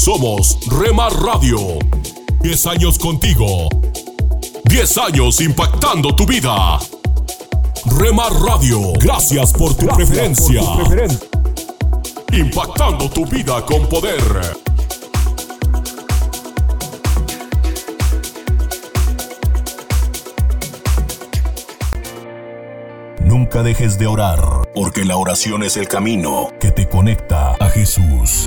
Somos Remar Radio. 10 años contigo. 10 años impactando tu vida. Remar Radio, gracias por tu preferencia. Impactando tu vida con poder. Nunca dejes de orar, porque la oración es el camino que te conecta a Jesús.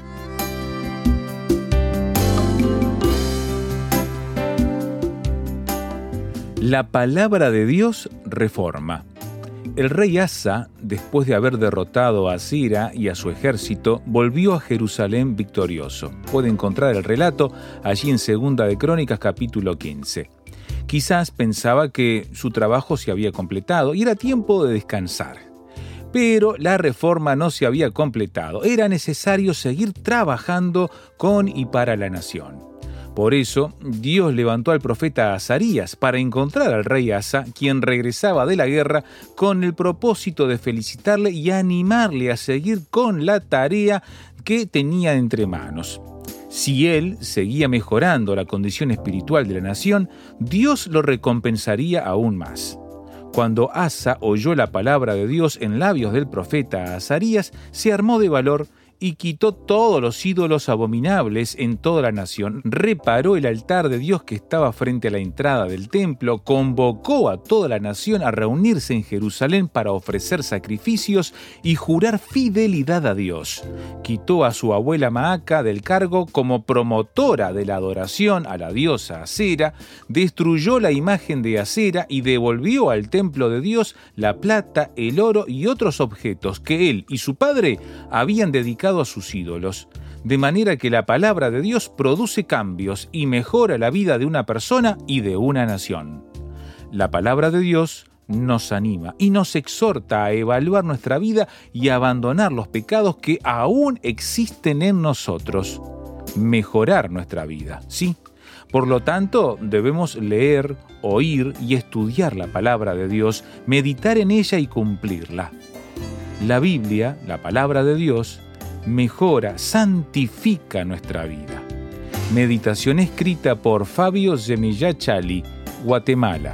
La palabra de Dios reforma. El rey Asa, después de haber derrotado a Sira y a su ejército, volvió a Jerusalén victorioso. Puede encontrar el relato allí en Segunda de Crónicas capítulo 15. Quizás pensaba que su trabajo se había completado y era tiempo de descansar. Pero la reforma no se había completado. Era necesario seguir trabajando con y para la nación. Por eso, Dios levantó al profeta Azarías para encontrar al rey Asa, quien regresaba de la guerra, con el propósito de felicitarle y animarle a seguir con la tarea que tenía entre manos. Si él seguía mejorando la condición espiritual de la nación, Dios lo recompensaría aún más. Cuando Asa oyó la palabra de Dios en labios del profeta Azarías, se armó de valor y quitó todos los ídolos abominables en toda la nación, reparó el altar de Dios que estaba frente a la entrada del templo, convocó a toda la nación a reunirse en Jerusalén para ofrecer sacrificios y jurar fidelidad a Dios. Quitó a su abuela Maaca del cargo como promotora de la adoración a la diosa Acera, destruyó la imagen de Acera y devolvió al templo de Dios la plata, el oro y otros objetos que él y su padre habían dedicado a sus ídolos, de manera que la palabra de Dios produce cambios y mejora la vida de una persona y de una nación. La palabra de Dios nos anima y nos exhorta a evaluar nuestra vida y a abandonar los pecados que aún existen en nosotros. Mejorar nuestra vida, ¿sí? Por lo tanto, debemos leer, oír y estudiar la palabra de Dios, meditar en ella y cumplirla. La Biblia, la palabra de Dios, mejora, santifica nuestra vida. Meditación escrita por Fabio Zemillachali, Guatemala.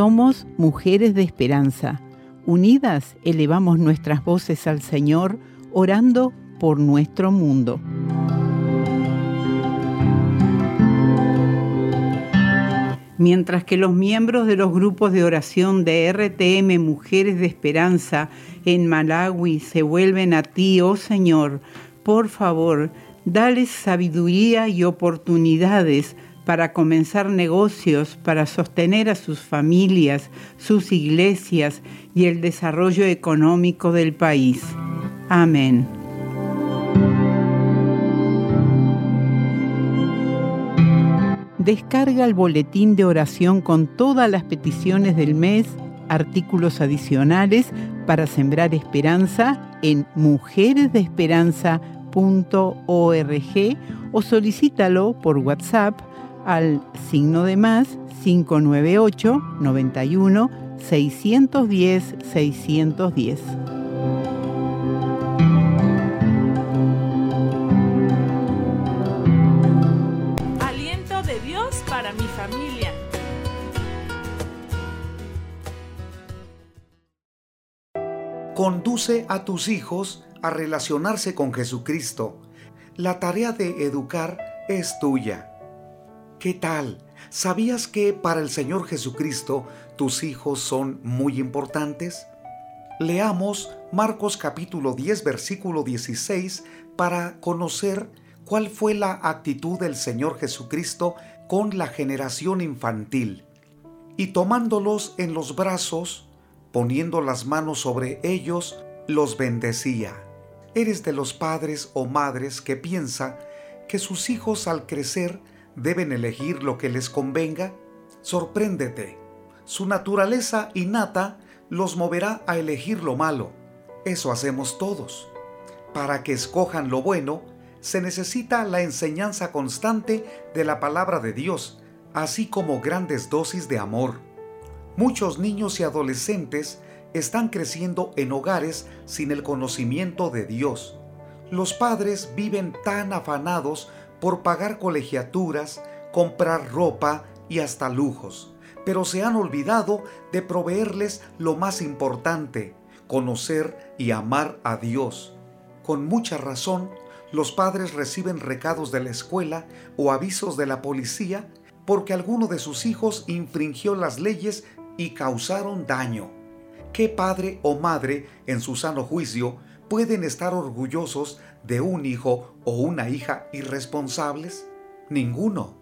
Somos mujeres de esperanza. Unidas elevamos nuestras voces al Señor, orando por nuestro mundo. Mientras que los miembros de los grupos de oración de RTM Mujeres de Esperanza en Malawi se vuelven a ti, oh Señor, por favor, dales sabiduría y oportunidades para comenzar negocios, para sostener a sus familias, sus iglesias y el desarrollo económico del país. Amén. Descarga el boletín de oración con todas las peticiones del mes, artículos adicionales para sembrar esperanza en mujeresdeesperanza.org o solicítalo por WhatsApp al signo de más 598 91 610 610. Aliento de Dios para mi familia. Conduce a tus hijos a relacionarse con Jesucristo. La tarea de educar es tuya. ¿Qué tal? ¿Sabías que para el Señor Jesucristo tus hijos son muy importantes? Leamos Marcos capítulo 10 versículo 16 para conocer cuál fue la actitud del Señor Jesucristo con la generación infantil. Y tomándolos en los brazos, poniendo las manos sobre ellos, los bendecía. ¿Eres de los padres o madres que piensa que sus hijos al crecer deben elegir lo que les convenga? Sorpréndete. Su naturaleza innata los moverá a elegir lo malo. Eso hacemos todos. Para que escojan lo bueno, se necesita la enseñanza constante de la palabra de Dios, así como grandes dosis de amor. Muchos niños y adolescentes están creciendo en hogares sin el conocimiento de Dios. Los padres viven tan afanados por pagar colegiaturas, comprar ropa y hasta lujos, pero se han olvidado de proveerles lo más importante, conocer y amar a Dios. Con mucha razón, los padres reciben recados de la escuela o avisos de la policía porque alguno de sus hijos infringió las leyes y causaron daño. ¿Qué padre o madre en su sano juicio pueden estar orgullosos de un hijo o una hija irresponsables? Ninguno.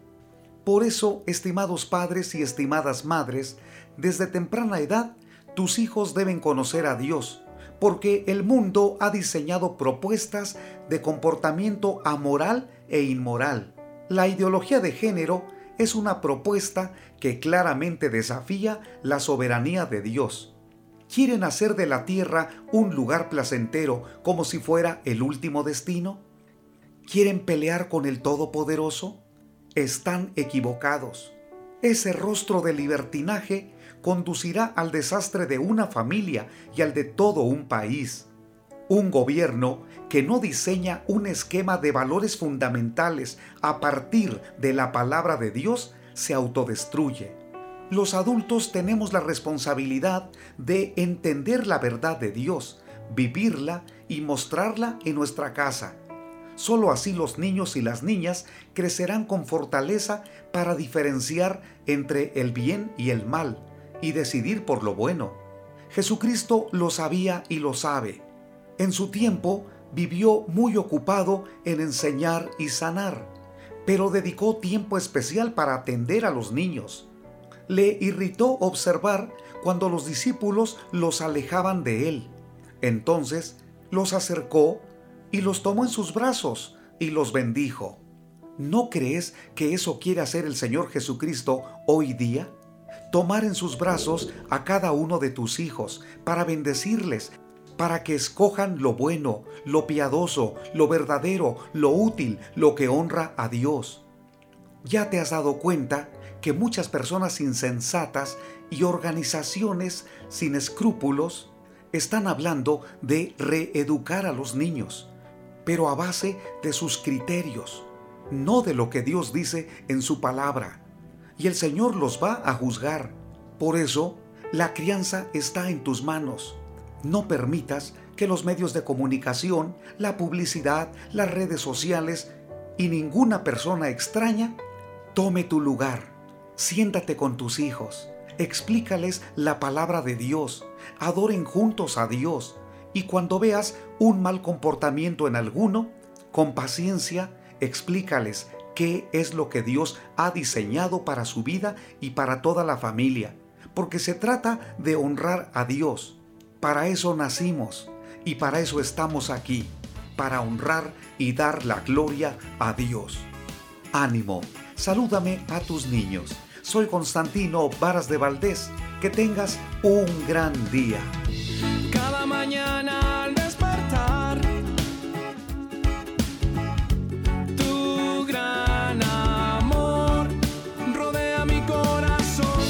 Por eso, estimados padres y estimadas madres, desde temprana edad, tus hijos deben conocer a Dios, porque el mundo ha diseñado propuestas de comportamiento amoral e inmoral. La ideología de género es una propuesta que claramente desafía la soberanía de Dios. ¿Quieren hacer de la tierra un lugar placentero como si fuera el último destino? ¿Quieren pelear con el Todopoderoso? Están equivocados. Ese rostro de libertinaje conducirá al desastre de una familia y al de todo un país. Un gobierno que no diseña un esquema de valores fundamentales a partir de la palabra de Dios se autodestruye. Los adultos tenemos la responsabilidad de entender la verdad de Dios, vivirla y mostrarla en nuestra casa. Solo así los niños y las niñas crecerán con fortaleza para diferenciar entre el bien y el mal y decidir por lo bueno. Jesucristo lo sabía y lo sabe. En su tiempo vivió muy ocupado en enseñar y sanar, pero dedicó tiempo especial para atender a los niños. Le irritó observar cuando los discípulos los alejaban de él. Entonces los acercó y los tomó en sus brazos y los bendijo. ¿No crees que eso quiere hacer el Señor Jesucristo hoy día? Tomar en sus brazos a cada uno de tus hijos para bendecirles, para que escojan lo bueno, lo piadoso, lo verdadero, lo útil, lo que honra a Dios. Ya te has dado cuenta que muchas personas insensatas y organizaciones sin escrúpulos están hablando de reeducar a los niños, pero a base de sus criterios, no de lo que Dios dice en su palabra. Y el Señor los va a juzgar. Por eso, la crianza está en tus manos. No permitas que los medios de comunicación, la publicidad, las redes sociales y ninguna persona extraña tome tu lugar. Siéntate con tus hijos, explícales la palabra de Dios, adoren juntos a Dios. Y cuando veas un mal comportamiento en alguno, con paciencia, explícales qué es lo que Dios ha diseñado para su vida y para toda la familia, porque se trata de honrar a Dios. Para eso nacimos, y para eso estamos aquí, para honrar y dar la gloria a Dios. Ánimo, salúdame a tus niños. Soy Constantino Varas de Valdés. Que tengas un gran día. Cada mañana al despertar, tu gran amor rodea mi corazón.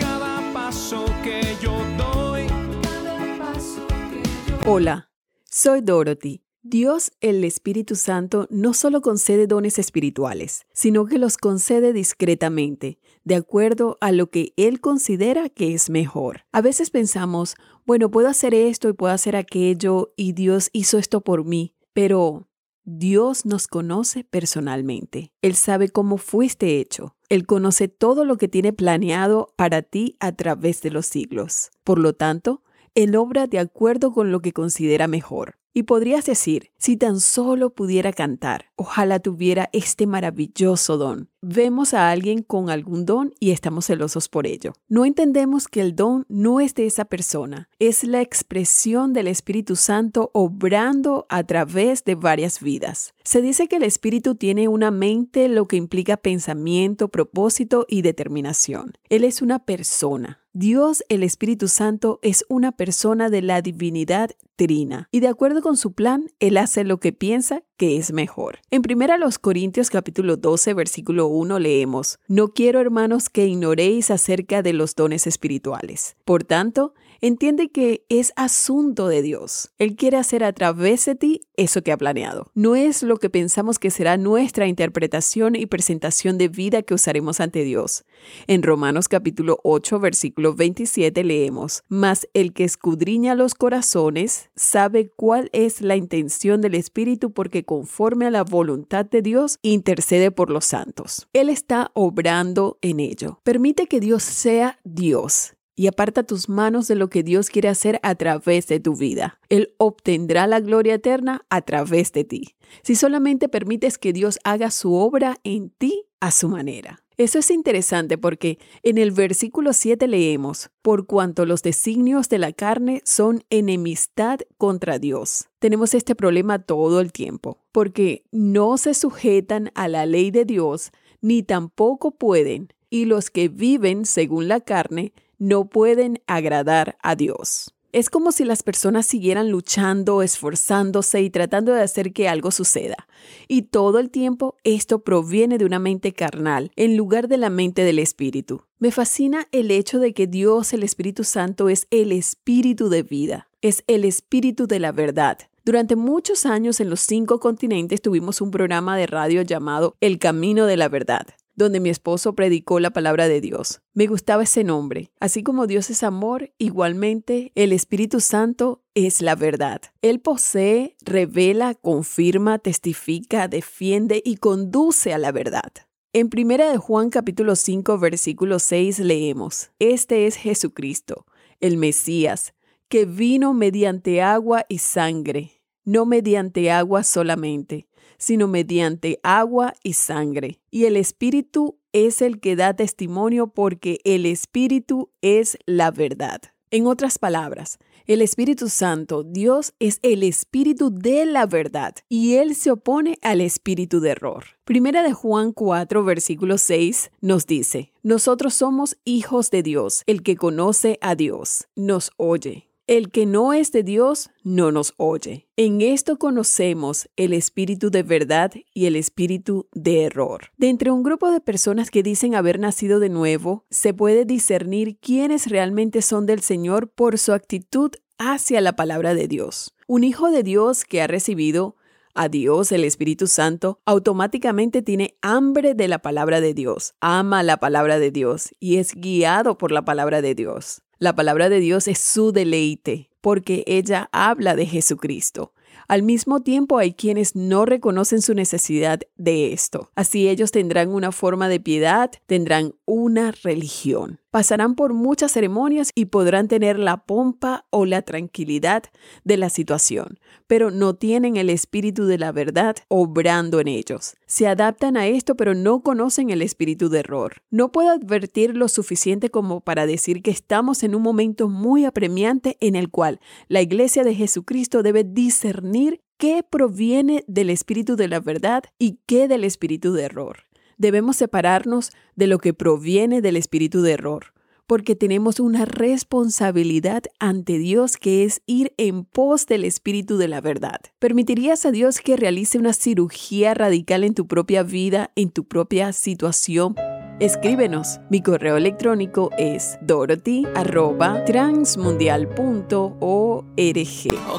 Cada paso que yo doy, cada paso que yo Hola, soy Dorothy. Dios, el Espíritu Santo, no solo concede dones espirituales, sino que los concede discretamente, de acuerdo a lo que Él considera que es mejor. A veces pensamos, bueno, puedo hacer esto y puedo hacer aquello, y Dios hizo esto por mí, pero Dios nos conoce personalmente. Él sabe cómo fuiste hecho. Él conoce todo lo que tiene planeado para ti a través de los siglos. Por lo tanto, Él obra de acuerdo con lo que considera mejor. Y podrías decir, si tan solo pudiera cantar, ojalá tuviera este maravilloso don. Vemos a alguien con algún don y estamos celosos por ello. No entendemos que el don no es de esa persona, es la expresión del Espíritu Santo obrando a través de varias vidas. Se dice que el Espíritu tiene una mente, lo que implica pensamiento, propósito y determinación. Él es una persona. Dios, el Espíritu Santo, es una persona de la divinidad trina y de acuerdo con su plan, Él hace lo que piensa que es mejor. En 1 Corintios capítulo 12 versículo 1 leemos, No quiero hermanos que ignoréis acerca de los dones espirituales. Por tanto, entiende que es asunto de Dios. Él quiere hacer a través de ti eso que ha planeado. No es lo que pensamos que será nuestra interpretación y presentación de vida que usaremos ante Dios. En Romanos capítulo 8 versículo 27 leemos, Mas el que escudriña los corazones sabe cuál es la intención del Espíritu porque conforme a la voluntad de Dios intercede por los santos. Él está obrando en ello. Permite que Dios sea Dios y aparta tus manos de lo que Dios quiere hacer a través de tu vida. Él obtendrá la gloria eterna a través de ti. Si solamente permites que Dios haga su obra en ti a su manera. Eso es interesante porque en el versículo 7 leemos, por cuanto los designios de la carne son enemistad contra Dios. Tenemos este problema todo el tiempo, porque no se sujetan a la ley de Dios, ni tampoco pueden, y los que viven según la carne no pueden agradar a Dios. Es como si las personas siguieran luchando, esforzándose y tratando de hacer que algo suceda. Y todo el tiempo esto proviene de una mente carnal en lugar de la mente del Espíritu. Me fascina el hecho de que Dios, el Espíritu Santo, es el Espíritu de vida, es el Espíritu de la verdad. Durante muchos años en los cinco continentes tuvimos un programa de radio llamado El Camino de la Verdad donde mi esposo predicó la palabra de Dios. Me gustaba ese nombre. Así como Dios es amor, igualmente el Espíritu Santo es la verdad. Él posee, revela, confirma, testifica, defiende y conduce a la verdad. En 1 de Juan capítulo 5 versículo 6 leemos, Este es Jesucristo, el Mesías, que vino mediante agua y sangre, no mediante agua solamente, sino mediante agua y sangre. Y el Espíritu es el que da testimonio porque el Espíritu es la verdad. En otras palabras, el Espíritu Santo, Dios, es el Espíritu de la verdad y Él se opone al Espíritu de error. Primera de Juan 4, versículo 6 nos dice, Nosotros somos hijos de Dios, el que conoce a Dios, nos oye. El que no es de Dios no nos oye. En esto conocemos el espíritu de verdad y el espíritu de error. De entre un grupo de personas que dicen haber nacido de nuevo, se puede discernir quiénes realmente son del Señor por su actitud hacia la palabra de Dios. Un hijo de Dios que ha recibido a Dios, el Espíritu Santo, automáticamente tiene hambre de la palabra de Dios, ama la palabra de Dios y es guiado por la palabra de Dios. La palabra de Dios es su deleite, porque ella habla de Jesucristo. Al mismo tiempo hay quienes no reconocen su necesidad de esto. Así ellos tendrán una forma de piedad, tendrán una religión. Pasarán por muchas ceremonias y podrán tener la pompa o la tranquilidad de la situación, pero no tienen el espíritu de la verdad obrando en ellos. Se adaptan a esto, pero no conocen el espíritu de error. No puedo advertir lo suficiente como para decir que estamos en un momento muy apremiante en el cual la iglesia de Jesucristo debe discernir qué proviene del espíritu de la verdad y qué del espíritu de error debemos separarnos de lo que proviene del espíritu de error, porque tenemos una responsabilidad ante Dios que es ir en pos del espíritu de la verdad. ¿Permitirías a Dios que realice una cirugía radical en tu propia vida, en tu propia situación? Escríbenos. Mi correo electrónico es dorothy.transmundial.org. Oh,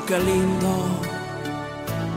qué lindo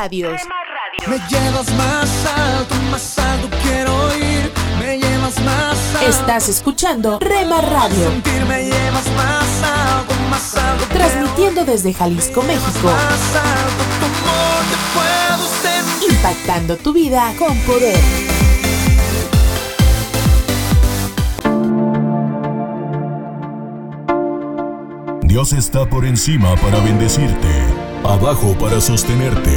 Radios. Me llevas más alto, más alto quiero ir. Me llevas más alto. Estás escuchando Rema Radio. me llevas más alto, más alto. Transmitiendo desde Jalisco, México. Más alto, te puedo Impactando tu vida con poder. Dios está por encima para bendecirte abajo para sostenerte,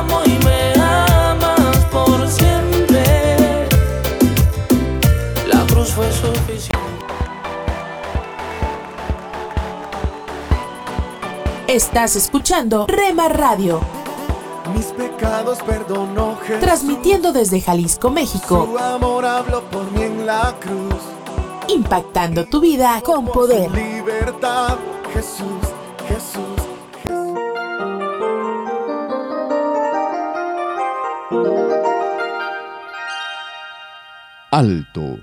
Estás escuchando Rema Radio. Mis pecados perdonó Jesús. Transmitiendo desde Jalisco, México. Su amor habló por mí en la cruz. Impactando tu vida con poder. Libertad, Jesús, Jesús. Jesús. Alto.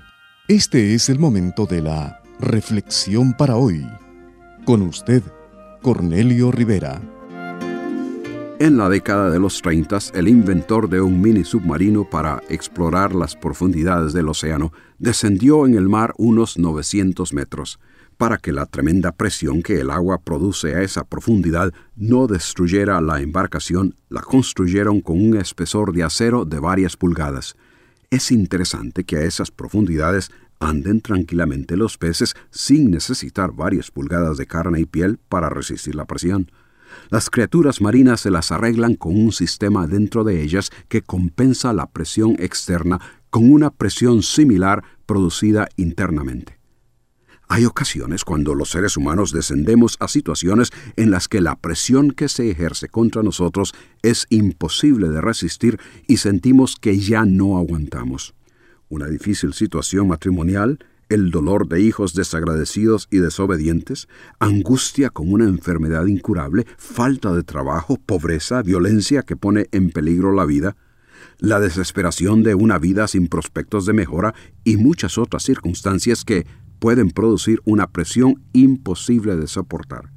Este es el momento de la reflexión para hoy. Con usted, Cornelio Rivera. En la década de los 30, el inventor de un mini submarino para explorar las profundidades del océano descendió en el mar unos 900 metros. Para que la tremenda presión que el agua produce a esa profundidad no destruyera la embarcación, la construyeron con un espesor de acero de varias pulgadas. Es interesante que a esas profundidades anden tranquilamente los peces sin necesitar varias pulgadas de carne y piel para resistir la presión. Las criaturas marinas se las arreglan con un sistema dentro de ellas que compensa la presión externa con una presión similar producida internamente. Hay ocasiones cuando los seres humanos descendemos a situaciones en las que la presión que se ejerce contra nosotros es imposible de resistir y sentimos que ya no aguantamos una difícil situación matrimonial, el dolor de hijos desagradecidos y desobedientes, angustia con una enfermedad incurable, falta de trabajo, pobreza, violencia que pone en peligro la vida, la desesperación de una vida sin prospectos de mejora y muchas otras circunstancias que pueden producir una presión imposible de soportar.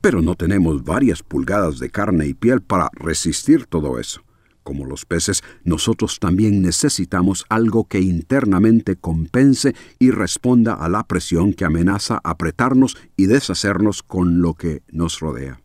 Pero no tenemos varias pulgadas de carne y piel para resistir todo eso. Como los peces, nosotros también necesitamos algo que internamente compense y responda a la presión que amenaza apretarnos y deshacernos con lo que nos rodea.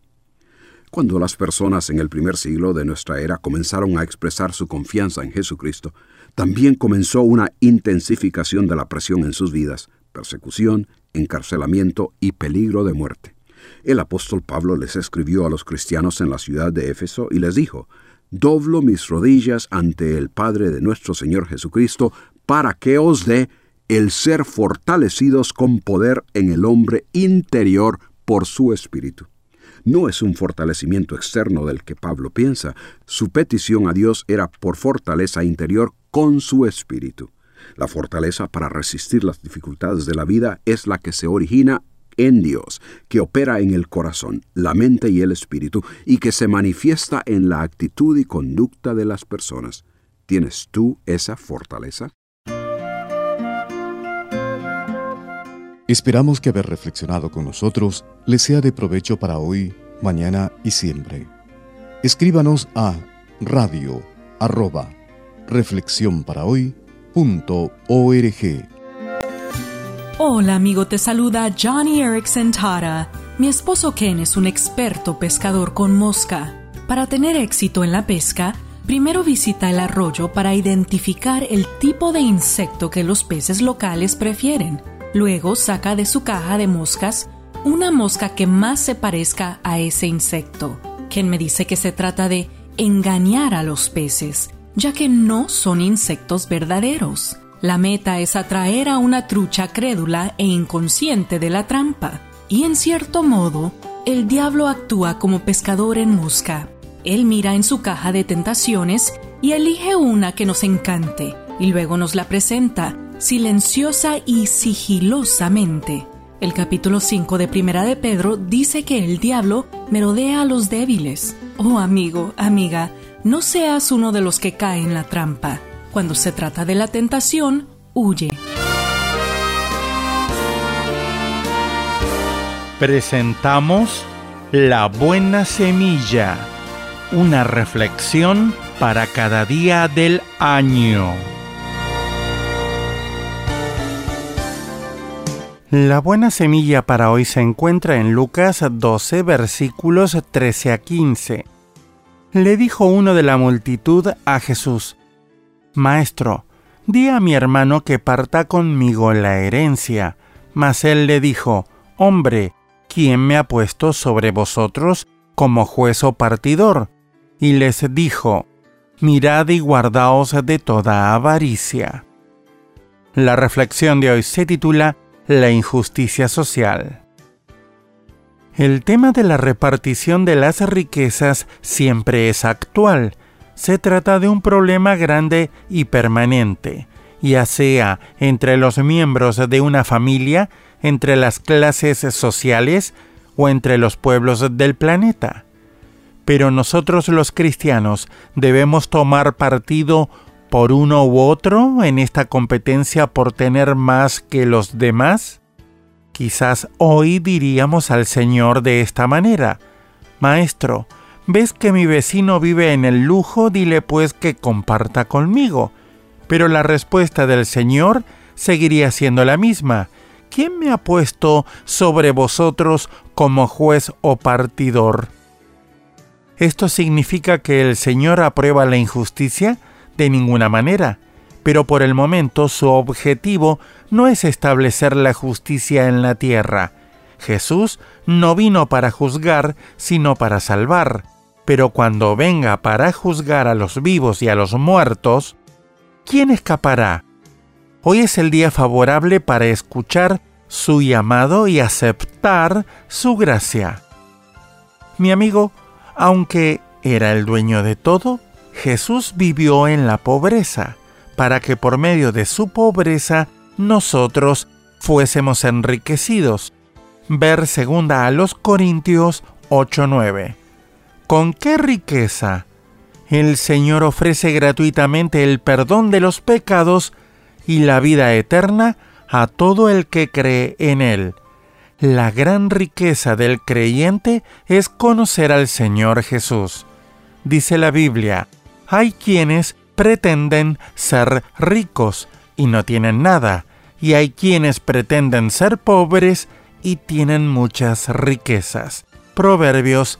Cuando las personas en el primer siglo de nuestra era comenzaron a expresar su confianza en Jesucristo, también comenzó una intensificación de la presión en sus vidas, persecución, encarcelamiento y peligro de muerte. El apóstol Pablo les escribió a los cristianos en la ciudad de Éfeso y les dijo, Doblo mis rodillas ante el Padre de nuestro Señor Jesucristo, para que os dé el ser fortalecidos con poder en el hombre interior por su espíritu. No es un fortalecimiento externo del que Pablo piensa, su petición a Dios era por fortaleza interior con su espíritu. La fortaleza para resistir las dificultades de la vida es la que se origina en Dios, que opera en el corazón, la mente y el espíritu, y que se manifiesta en la actitud y conducta de las personas. ¿Tienes tú esa fortaleza? Esperamos que haber reflexionado con nosotros les sea de provecho para hoy, mañana y siempre. Escríbanos a radio arroba Hola amigo, te saluda Johnny Erickson Tara. Mi esposo Ken es un experto pescador con mosca. Para tener éxito en la pesca, primero visita el arroyo para identificar el tipo de insecto que los peces locales prefieren. Luego saca de su caja de moscas una mosca que más se parezca a ese insecto. Ken me dice que se trata de engañar a los peces, ya que no son insectos verdaderos. La meta es atraer a una trucha crédula e inconsciente de la trampa. Y en cierto modo, el diablo actúa como pescador en mosca. Él mira en su caja de tentaciones y elige una que nos encante, y luego nos la presenta, silenciosa y sigilosamente. El capítulo 5 de Primera de Pedro dice que el diablo merodea a los débiles. Oh amigo, amiga, no seas uno de los que cae en la trampa. Cuando se trata de la tentación, huye. Presentamos La Buena Semilla, una reflexión para cada día del año. La buena semilla para hoy se encuentra en Lucas 12 versículos 13 a 15. Le dijo uno de la multitud a Jesús, Maestro, di a mi hermano que parta conmigo la herencia. Mas él le dijo, Hombre, ¿quién me ha puesto sobre vosotros como juez o partidor? Y les dijo, Mirad y guardaos de toda avaricia. La reflexión de hoy se titula La injusticia social. El tema de la repartición de las riquezas siempre es actual, se trata de un problema grande y permanente, ya sea entre los miembros de una familia, entre las clases sociales o entre los pueblos del planeta. Pero nosotros los cristianos debemos tomar partido por uno u otro en esta competencia por tener más que los demás? Quizás hoy diríamos al Señor de esta manera, Maestro, ¿Ves que mi vecino vive en el lujo? Dile pues que comparta conmigo. Pero la respuesta del Señor seguiría siendo la misma. ¿Quién me ha puesto sobre vosotros como juez o partidor? ¿Esto significa que el Señor aprueba la injusticia? De ninguna manera. Pero por el momento su objetivo no es establecer la justicia en la tierra. Jesús no vino para juzgar, sino para salvar pero cuando venga para juzgar a los vivos y a los muertos, ¿quién escapará? Hoy es el día favorable para escuchar su llamado y aceptar su gracia. Mi amigo, aunque era el dueño de todo, Jesús vivió en la pobreza, para que por medio de su pobreza nosotros fuésemos enriquecidos. Ver segunda a los Corintios 8:9. ¿Con qué riqueza? El Señor ofrece gratuitamente el perdón de los pecados y la vida eterna a todo el que cree en Él. La gran riqueza del creyente es conocer al Señor Jesús. Dice la Biblia, Hay quienes pretenden ser ricos y no tienen nada, y hay quienes pretenden ser pobres y tienen muchas riquezas. Proverbios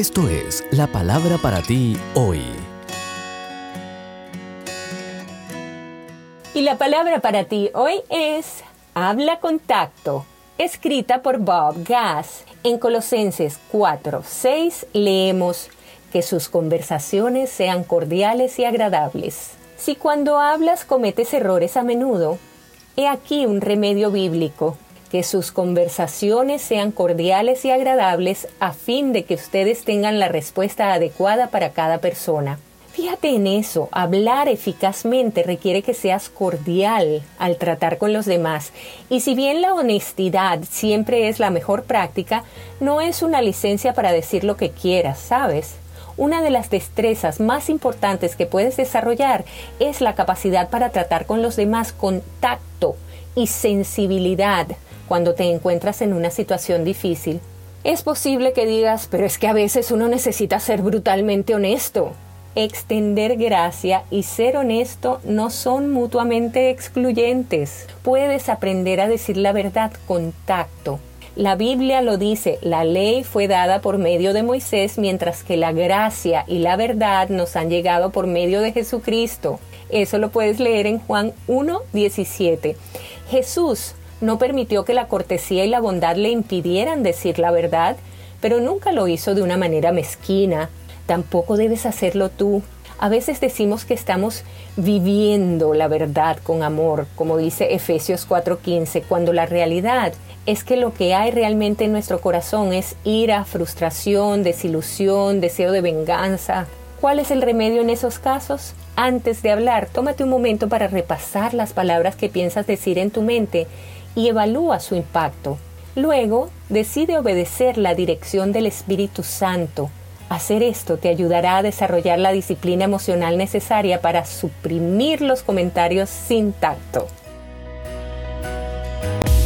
Esto es la palabra para ti hoy. Y la palabra para ti hoy es Habla con tacto, escrita por Bob Gass. En Colosenses 4, 6 leemos que sus conversaciones sean cordiales y agradables. Si cuando hablas cometes errores a menudo, he aquí un remedio bíblico que sus conversaciones sean cordiales y agradables a fin de que ustedes tengan la respuesta adecuada para cada persona. Fíjate en eso, hablar eficazmente requiere que seas cordial al tratar con los demás. Y si bien la honestidad siempre es la mejor práctica, no es una licencia para decir lo que quieras, ¿sabes? Una de las destrezas más importantes que puedes desarrollar es la capacidad para tratar con los demás con tacto y sensibilidad cuando te encuentras en una situación difícil. Es posible que digas, pero es que a veces uno necesita ser brutalmente honesto. Extender gracia y ser honesto no son mutuamente excluyentes. Puedes aprender a decir la verdad con tacto. La Biblia lo dice, la ley fue dada por medio de Moisés, mientras que la gracia y la verdad nos han llegado por medio de Jesucristo. Eso lo puedes leer en Juan 1, 17. Jesús no permitió que la cortesía y la bondad le impidieran decir la verdad, pero nunca lo hizo de una manera mezquina. Tampoco debes hacerlo tú. A veces decimos que estamos viviendo la verdad con amor, como dice Efesios 4:15, cuando la realidad es que lo que hay realmente en nuestro corazón es ira, frustración, desilusión, deseo de venganza. ¿Cuál es el remedio en esos casos? Antes de hablar, tómate un momento para repasar las palabras que piensas decir en tu mente y evalúa su impacto. Luego, decide obedecer la dirección del Espíritu Santo. Hacer esto te ayudará a desarrollar la disciplina emocional necesaria para suprimir los comentarios sin tacto.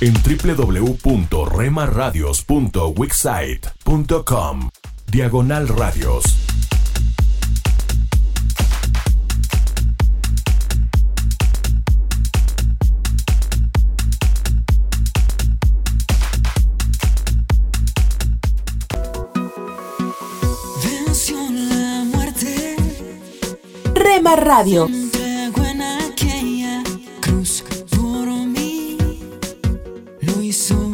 en www.remaradios.wixsite.com Diagonal Radios. Venció la muerte. Rema Radio.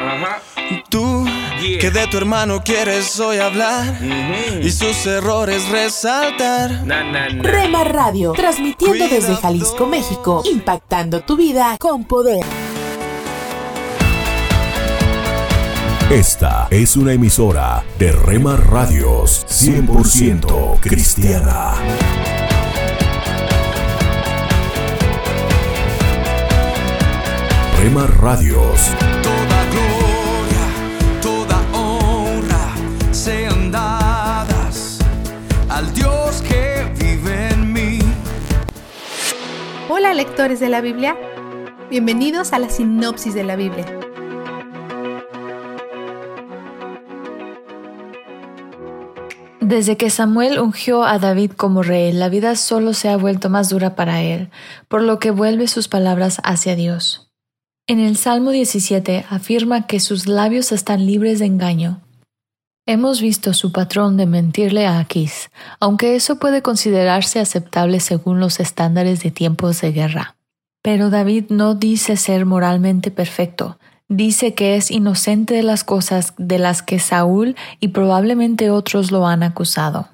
Ajá. Tú, que de tu hermano quieres hoy hablar y sus errores resaltar. Rema Radio, transmitiendo desde Jalisco, México, impactando tu vida con poder. Esta es una emisora de Rema Radios 100% cristiana. Rema Radios. Al Dios que vive en mí. Hola lectores de la Biblia, bienvenidos a la sinopsis de la Biblia. Desde que Samuel ungió a David como rey, la vida solo se ha vuelto más dura para él, por lo que vuelve sus palabras hacia Dios. En el Salmo 17 afirma que sus labios están libres de engaño. Hemos visto su patrón de mentirle a Aquís, aunque eso puede considerarse aceptable según los estándares de tiempos de guerra. Pero David no dice ser moralmente perfecto, dice que es inocente de las cosas de las que Saúl y probablemente otros lo han acusado.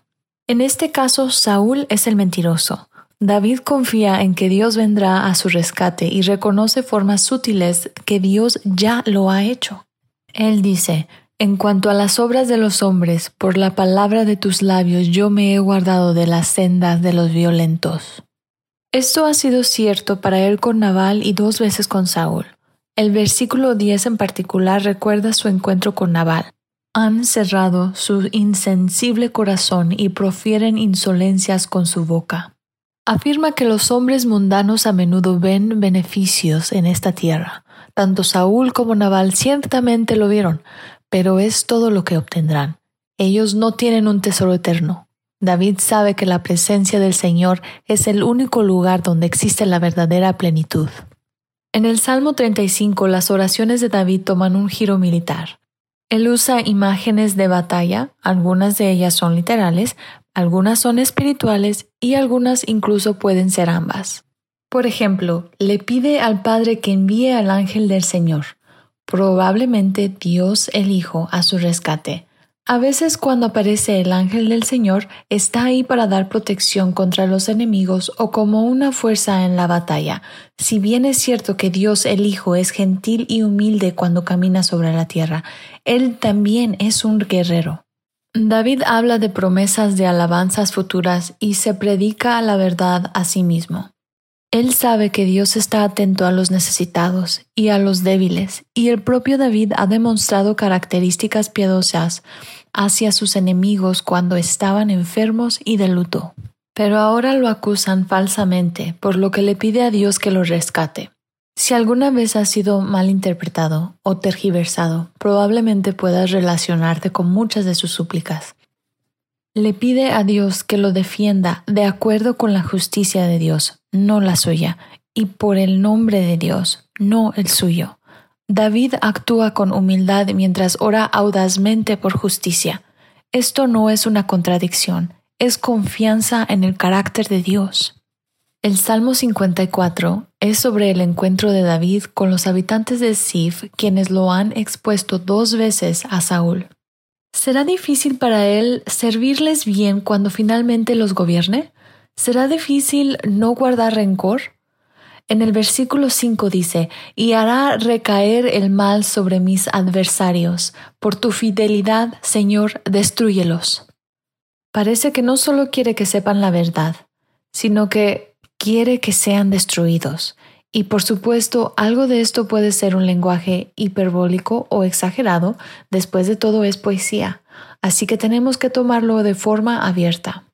En este caso, Saúl es el mentiroso. David confía en que Dios vendrá a su rescate y reconoce formas sutiles que Dios ya lo ha hecho. Él dice, En cuanto a las obras de los hombres, por la palabra de tus labios yo me he guardado de las sendas de los violentos. Esto ha sido cierto para él con Nabal y dos veces con Saúl. El versículo 10 en particular recuerda su encuentro con Nabal. Han cerrado su insensible corazón y profieren insolencias con su boca. Afirma que los hombres mundanos a menudo ven beneficios en esta tierra. Tanto Saúl como Nabal ciertamente lo vieron, pero es todo lo que obtendrán. Ellos no tienen un tesoro eterno. David sabe que la presencia del Señor es el único lugar donde existe la verdadera plenitud. En el Salmo 35 las oraciones de David toman un giro militar. Él usa imágenes de batalla, algunas de ellas son literales, algunas son espirituales y algunas incluso pueden ser ambas. Por ejemplo, le pide al Padre que envíe al ángel del Señor, probablemente Dios el Hijo, a su rescate. A veces cuando aparece el ángel del Señor está ahí para dar protección contra los enemigos o como una fuerza en la batalla. Si bien es cierto que Dios el Hijo es gentil y humilde cuando camina sobre la tierra, Él también es un guerrero. David habla de promesas de alabanzas futuras y se predica la verdad a sí mismo. Él sabe que Dios está atento a los necesitados y a los débiles, y el propio David ha demostrado características piadosas hacia sus enemigos cuando estaban enfermos y de luto. Pero ahora lo acusan falsamente, por lo que le pide a Dios que lo rescate. Si alguna vez ha sido mal interpretado o tergiversado, probablemente puedas relacionarte con muchas de sus súplicas. Le pide a Dios que lo defienda de acuerdo con la justicia de Dios, no la suya, y por el nombre de Dios, no el suyo. David actúa con humildad mientras ora audazmente por justicia. Esto no es una contradicción, es confianza en el carácter de Dios. El Salmo 54 es sobre el encuentro de David con los habitantes de Sif, quienes lo han expuesto dos veces a Saúl. ¿Será difícil para él servirles bien cuando finalmente los gobierne? ¿Será difícil no guardar rencor? En el versículo 5 dice, y hará recaer el mal sobre mis adversarios. Por tu fidelidad, Señor, destruyelos. Parece que no solo quiere que sepan la verdad, sino que quiere que sean destruidos. Y por supuesto, algo de esto puede ser un lenguaje hiperbólico o exagerado, después de todo es poesía, así que tenemos que tomarlo de forma abierta.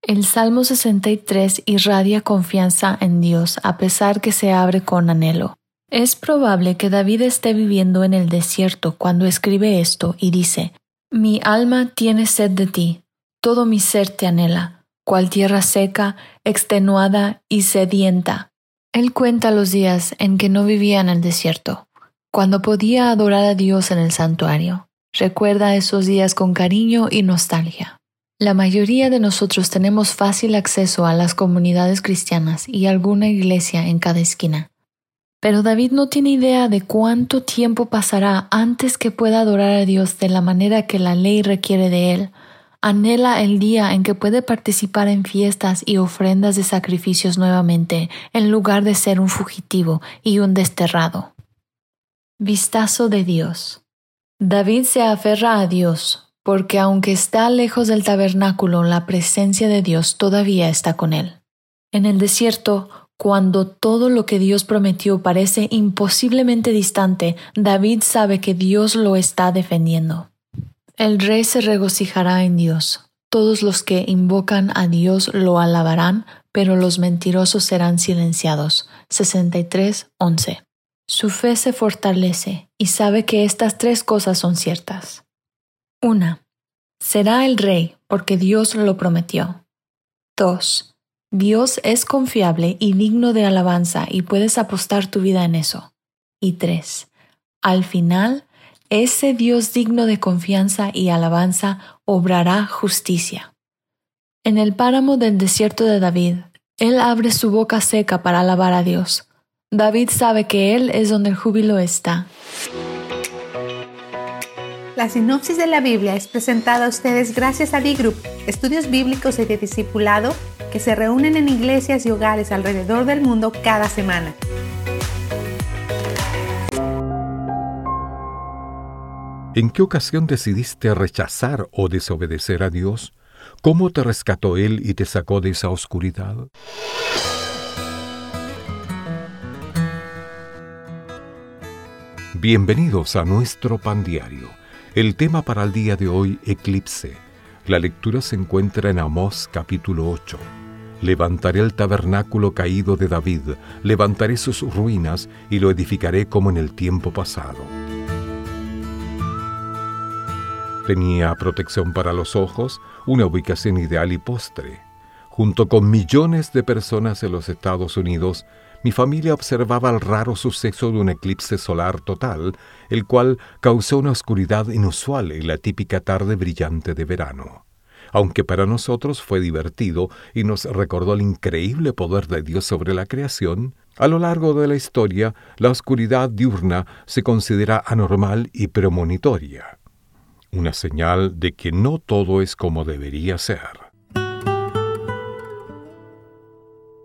El Salmo 63 irradia confianza en Dios a pesar que se abre con anhelo. Es probable que David esté viviendo en el desierto cuando escribe esto y dice, Mi alma tiene sed de ti, todo mi ser te anhela, cual tierra seca, extenuada y sedienta. Él cuenta los días en que no vivía en el desierto, cuando podía adorar a Dios en el santuario. Recuerda esos días con cariño y nostalgia. La mayoría de nosotros tenemos fácil acceso a las comunidades cristianas y alguna iglesia en cada esquina. Pero David no tiene idea de cuánto tiempo pasará antes que pueda adorar a Dios de la manera que la ley requiere de él. Anhela el día en que puede participar en fiestas y ofrendas de sacrificios nuevamente, en lugar de ser un fugitivo y un desterrado. Vistazo de Dios. David se aferra a Dios, porque aunque está lejos del tabernáculo, la presencia de Dios todavía está con él. En el desierto, cuando todo lo que Dios prometió parece imposiblemente distante, David sabe que Dios lo está defendiendo. El rey se regocijará en Dios. Todos los que invocan a Dios lo alabarán, pero los mentirosos serán silenciados. 63.11. Su fe se fortalece y sabe que estas tres cosas son ciertas. 1. Será el rey porque Dios lo prometió. 2 Dios es confiable y digno de alabanza y puedes apostar tu vida en eso. Y tres, al final, ese Dios digno de confianza y alabanza obrará justicia. En el páramo del desierto de David, él abre su boca seca para alabar a Dios. David sabe que Él es donde el júbilo está. La sinopsis de la Biblia es presentada a ustedes gracias a D-Group, estudios bíblicos y de discipulado que se reúnen en iglesias y hogares alrededor del mundo cada semana. ¿En qué ocasión decidiste rechazar o desobedecer a Dios? ¿Cómo te rescató Él y te sacó de esa oscuridad? Bienvenidos a nuestro pan diario. El tema para el día de hoy, eclipse. La lectura se encuentra en Amós capítulo 8. Levantaré el tabernáculo caído de David, levantaré sus ruinas y lo edificaré como en el tiempo pasado. Tenía protección para los ojos, una ubicación ideal y postre. Junto con millones de personas en los Estados Unidos, mi familia observaba el raro suceso de un eclipse solar total, el cual causó una oscuridad inusual en la típica tarde brillante de verano aunque para nosotros fue divertido y nos recordó el increíble poder de Dios sobre la creación, a lo largo de la historia la oscuridad diurna se considera anormal y premonitoria, una señal de que no todo es como debería ser.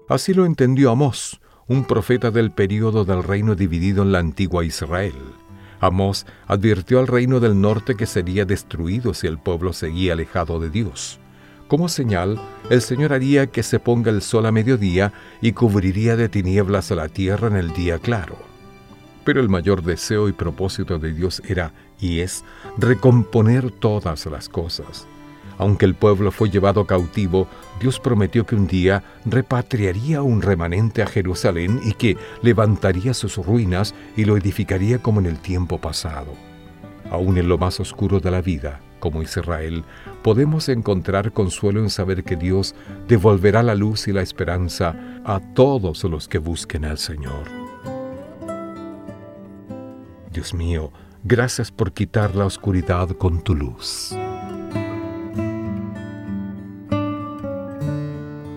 Así lo entendió Amós, un profeta del período del reino dividido en la antigua Israel. Amós advirtió al reino del norte que sería destruido si el pueblo seguía alejado de Dios. Como señal, el Señor haría que se ponga el sol a mediodía y cubriría de tinieblas a la tierra en el día claro. Pero el mayor deseo y propósito de Dios era y es recomponer todas las cosas. Aunque el pueblo fue llevado cautivo, Dios prometió que un día repatriaría un remanente a Jerusalén y que levantaría sus ruinas y lo edificaría como en el tiempo pasado. Aún en lo más oscuro de la vida, como Israel, podemos encontrar consuelo en saber que Dios devolverá la luz y la esperanza a todos los que busquen al Señor. Dios mío, gracias por quitar la oscuridad con tu luz.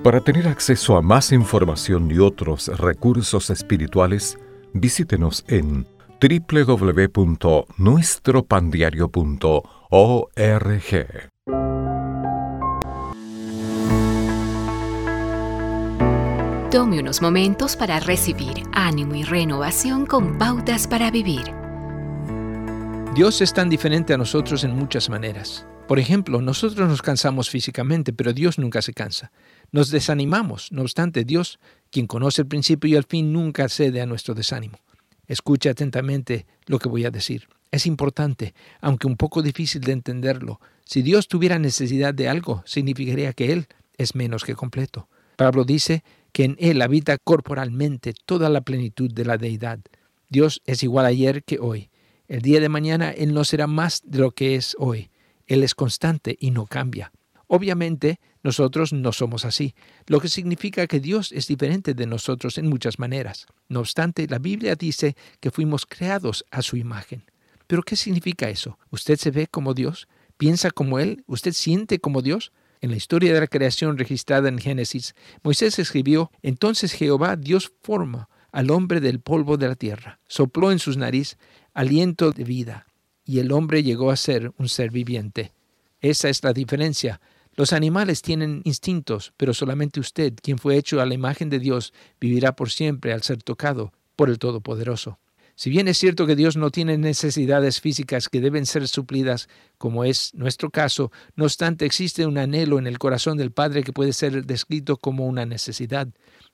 Para tener acceso a más información y otros recursos espirituales, visítenos en www.nuestropandiario.org. Tome unos momentos para recibir ánimo y renovación con pautas para vivir. Dios es tan diferente a nosotros en muchas maneras. Por ejemplo, nosotros nos cansamos físicamente, pero Dios nunca se cansa. Nos desanimamos, no obstante, Dios, quien conoce el principio y el fin, nunca cede a nuestro desánimo. Escuche atentamente lo que voy a decir. Es importante, aunque un poco difícil de entenderlo. Si Dios tuviera necesidad de algo, significaría que Él es menos que completo. Pablo dice que en Él habita corporalmente toda la plenitud de la deidad. Dios es igual ayer que hoy. El día de mañana Él no será más de lo que es hoy. Él es constante y no cambia. Obviamente, nosotros no somos así, lo que significa que Dios es diferente de nosotros en muchas maneras. No obstante, la Biblia dice que fuimos creados a su imagen. ¿Pero qué significa eso? ¿Usted se ve como Dios? ¿Piensa como Él? ¿Usted siente como Dios? En la historia de la creación registrada en Génesis, Moisés escribió, Entonces Jehová Dios forma al hombre del polvo de la tierra, sopló en sus nariz aliento de vida, y el hombre llegó a ser un ser viviente. Esa es la diferencia. Los animales tienen instintos, pero solamente usted, quien fue hecho a la imagen de Dios, vivirá por siempre al ser tocado por el Todopoderoso. Si bien es cierto que Dios no tiene necesidades físicas que deben ser suplidas, como es nuestro caso, no obstante existe un anhelo en el corazón del Padre que puede ser descrito como una necesidad.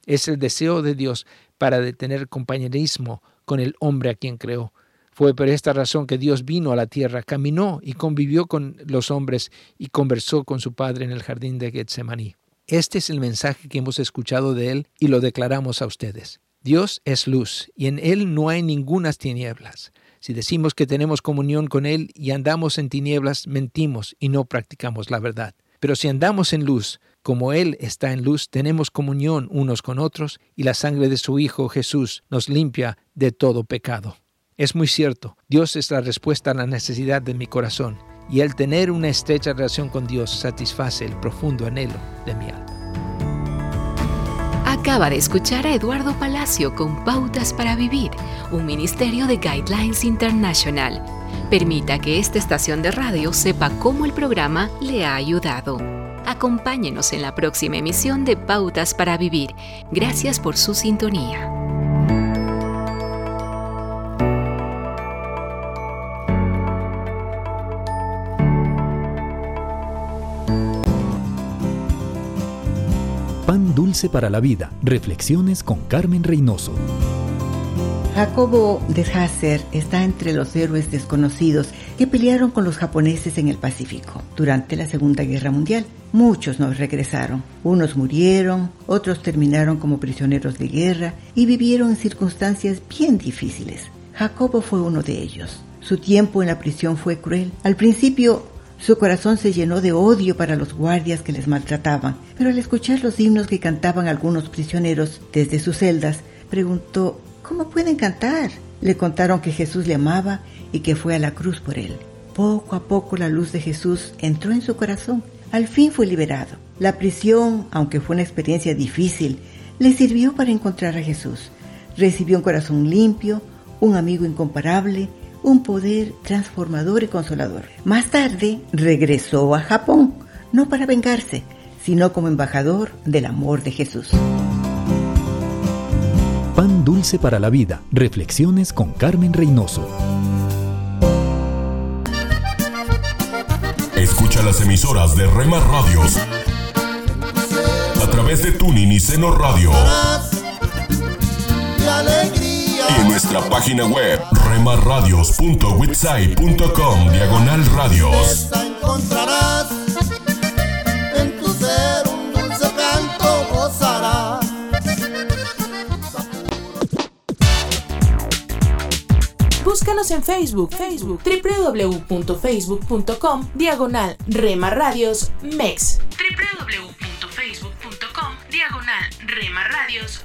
Es el deseo de Dios para tener compañerismo con el hombre a quien creó. Fue por esta razón que Dios vino a la tierra, caminó y convivió con los hombres y conversó con su Padre en el jardín de Getsemaní. Este es el mensaje que hemos escuchado de Él y lo declaramos a ustedes. Dios es luz y en Él no hay ningunas tinieblas. Si decimos que tenemos comunión con Él y andamos en tinieblas, mentimos y no practicamos la verdad. Pero si andamos en luz, como Él está en luz, tenemos comunión unos con otros y la sangre de su Hijo Jesús nos limpia de todo pecado. Es muy cierto, Dios es la respuesta a la necesidad de mi corazón, y el tener una estrecha relación con Dios satisface el profundo anhelo de mi alma. Acaba de escuchar a Eduardo Palacio con Pautas para Vivir, un ministerio de Guidelines International. Permita que esta estación de radio sepa cómo el programa le ha ayudado. Acompáñenos en la próxima emisión de Pautas para Vivir. Gracias por su sintonía. Pan Dulce para la Vida. Reflexiones con Carmen Reynoso. Jacobo de Hasser está entre los héroes desconocidos que pelearon con los japoneses en el Pacífico durante la Segunda Guerra Mundial. Muchos no regresaron. Unos murieron, otros terminaron como prisioneros de guerra y vivieron en circunstancias bien difíciles. Jacobo fue uno de ellos. Su tiempo en la prisión fue cruel. Al principio su corazón se llenó de odio para los guardias que les maltrataban, pero al escuchar los himnos que cantaban algunos prisioneros desde sus celdas, preguntó, ¿cómo pueden cantar? Le contaron que Jesús le amaba y que fue a la cruz por él. Poco a poco la luz de Jesús entró en su corazón. Al fin fue liberado. La prisión, aunque fue una experiencia difícil, le sirvió para encontrar a Jesús. Recibió un corazón limpio, un amigo incomparable, un poder transformador y consolador. Más tarde regresó a Japón, no para vengarse, sino como embajador del amor de Jesús. Pan dulce para la vida. Reflexiones con Carmen Reynoso. Escucha las emisoras de Rema Radios a través de Tuning y Seno Radio. Y en nuestra página web remarradios.witsai.com diagonal radios. encontrarás en tu ser un dulce canto gozarás. Búscanos en Facebook, Facebook, www.facebook.com, diagonal Rema Radios MEX. www.facebook.com, diagonal Rema Radios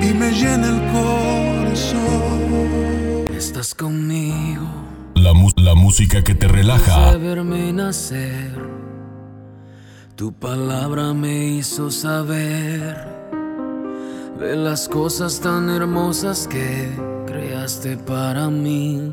y me llena el corazón. Estás conmigo. La, la música que te relaja. De verme nacer, tu palabra me hizo saber de las cosas tan hermosas que creaste para mí.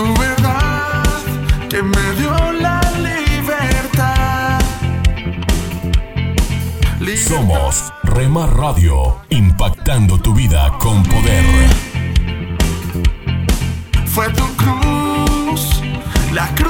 tu verdad que me dio la libertad. libertad. Somos Remar Radio, impactando tu vida con poder. Fue tu cruz, la cruz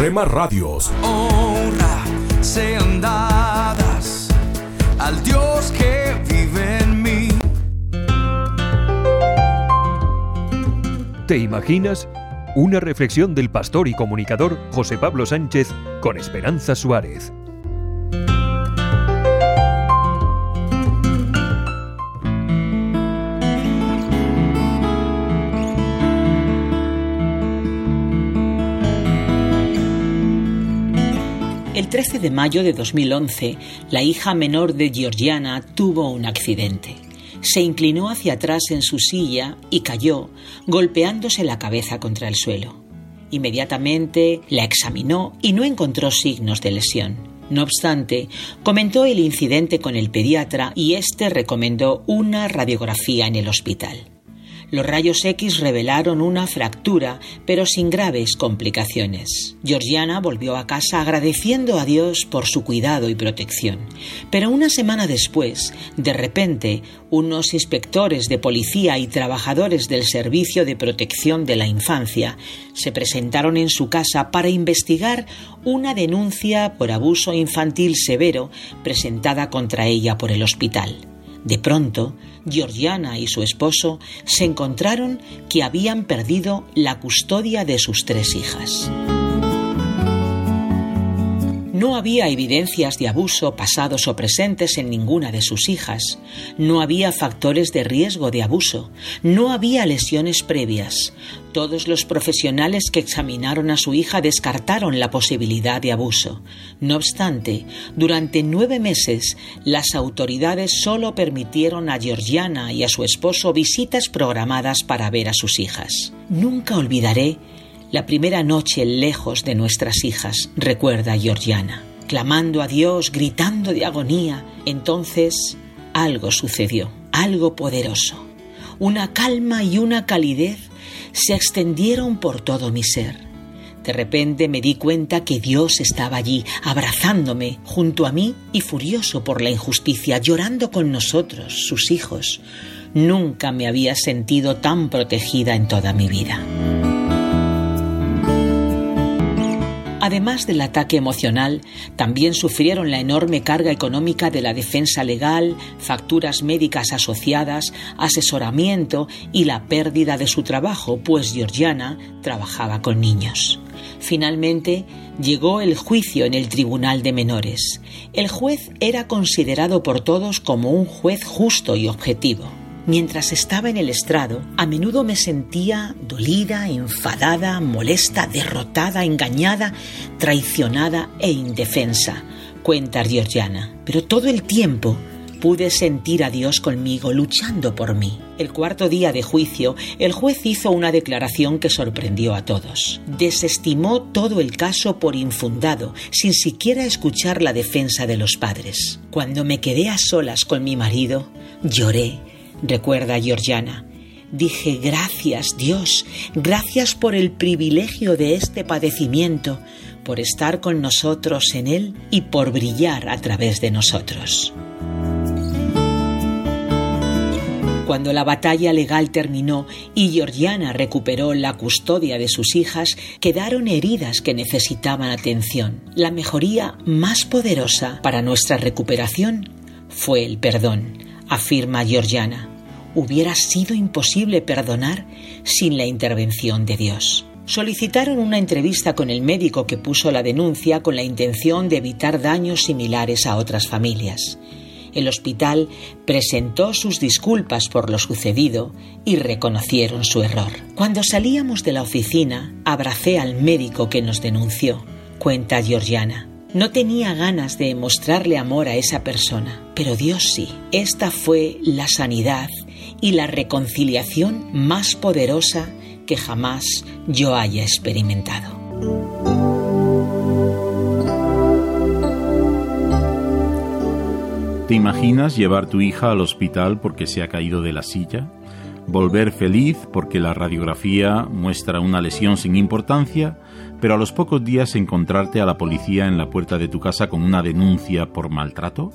Rema Radios. honra sean dadas al Dios que vive en mí. ¿Te imaginas? Una reflexión del pastor y comunicador José Pablo Sánchez con Esperanza Suárez. 13 de mayo de 2011, la hija menor de Georgiana tuvo un accidente. Se inclinó hacia atrás en su silla y cayó, golpeándose la cabeza contra el suelo. Inmediatamente la examinó y no encontró signos de lesión. No obstante, comentó el incidente con el pediatra y este recomendó una radiografía en el hospital. Los rayos X revelaron una fractura, pero sin graves complicaciones. Georgiana volvió a casa agradeciendo a Dios por su cuidado y protección. Pero una semana después, de repente, unos inspectores de policía y trabajadores del Servicio de Protección de la Infancia se presentaron en su casa para investigar una denuncia por abuso infantil severo presentada contra ella por el hospital. De pronto, Georgiana y su esposo se encontraron que habían perdido la custodia de sus tres hijas. No había evidencias de abuso pasados o presentes en ninguna de sus hijas. No había factores de riesgo de abuso. No había lesiones previas. Todos los profesionales que examinaron a su hija descartaron la posibilidad de abuso. No obstante, durante nueve meses las autoridades solo permitieron a Georgiana y a su esposo visitas programadas para ver a sus hijas. Nunca olvidaré la primera noche lejos de nuestras hijas, recuerda Georgiana, clamando a Dios, gritando de agonía. Entonces algo sucedió, algo poderoso. Una calma y una calidez se extendieron por todo mi ser. De repente me di cuenta que Dios estaba allí, abrazándome junto a mí y furioso por la injusticia, llorando con nosotros, sus hijos. Nunca me había sentido tan protegida en toda mi vida. Además del ataque emocional, también sufrieron la enorme carga económica de la defensa legal, facturas médicas asociadas, asesoramiento y la pérdida de su trabajo, pues Georgiana trabajaba con niños. Finalmente llegó el juicio en el Tribunal de Menores. El juez era considerado por todos como un juez justo y objetivo. Mientras estaba en el estrado, a menudo me sentía dolida, enfadada, molesta, derrotada, engañada, traicionada e indefensa, cuenta Georgiana. Pero todo el tiempo pude sentir a Dios conmigo, luchando por mí. El cuarto día de juicio, el juez hizo una declaración que sorprendió a todos. Desestimó todo el caso por infundado, sin siquiera escuchar la defensa de los padres. Cuando me quedé a solas con mi marido, lloré recuerda Georgiana. Dije, gracias Dios, gracias por el privilegio de este padecimiento, por estar con nosotros en él y por brillar a través de nosotros. Cuando la batalla legal terminó y Georgiana recuperó la custodia de sus hijas, quedaron heridas que necesitaban atención. La mejoría más poderosa para nuestra recuperación fue el perdón, afirma Georgiana. Hubiera sido imposible perdonar sin la intervención de Dios solicitaron una entrevista con el médico que puso la denuncia con la intención de evitar daños similares a otras familias el hospital presentó sus disculpas por lo sucedido y reconocieron su error. Cuando salíamos de la oficina, abracé al médico que nos denunció, cuenta Georgiana. No tenía ganas de mostrarle amor a esa persona, pero Dios sí. Esta fue la sanidad y la reconciliación más poderosa que jamás yo haya experimentado. ¿Te imaginas llevar tu hija al hospital porque se ha caído de la silla? Volver feliz porque la radiografía muestra una lesión sin importancia, pero a los pocos días encontrarte a la policía en la puerta de tu casa con una denuncia por maltrato?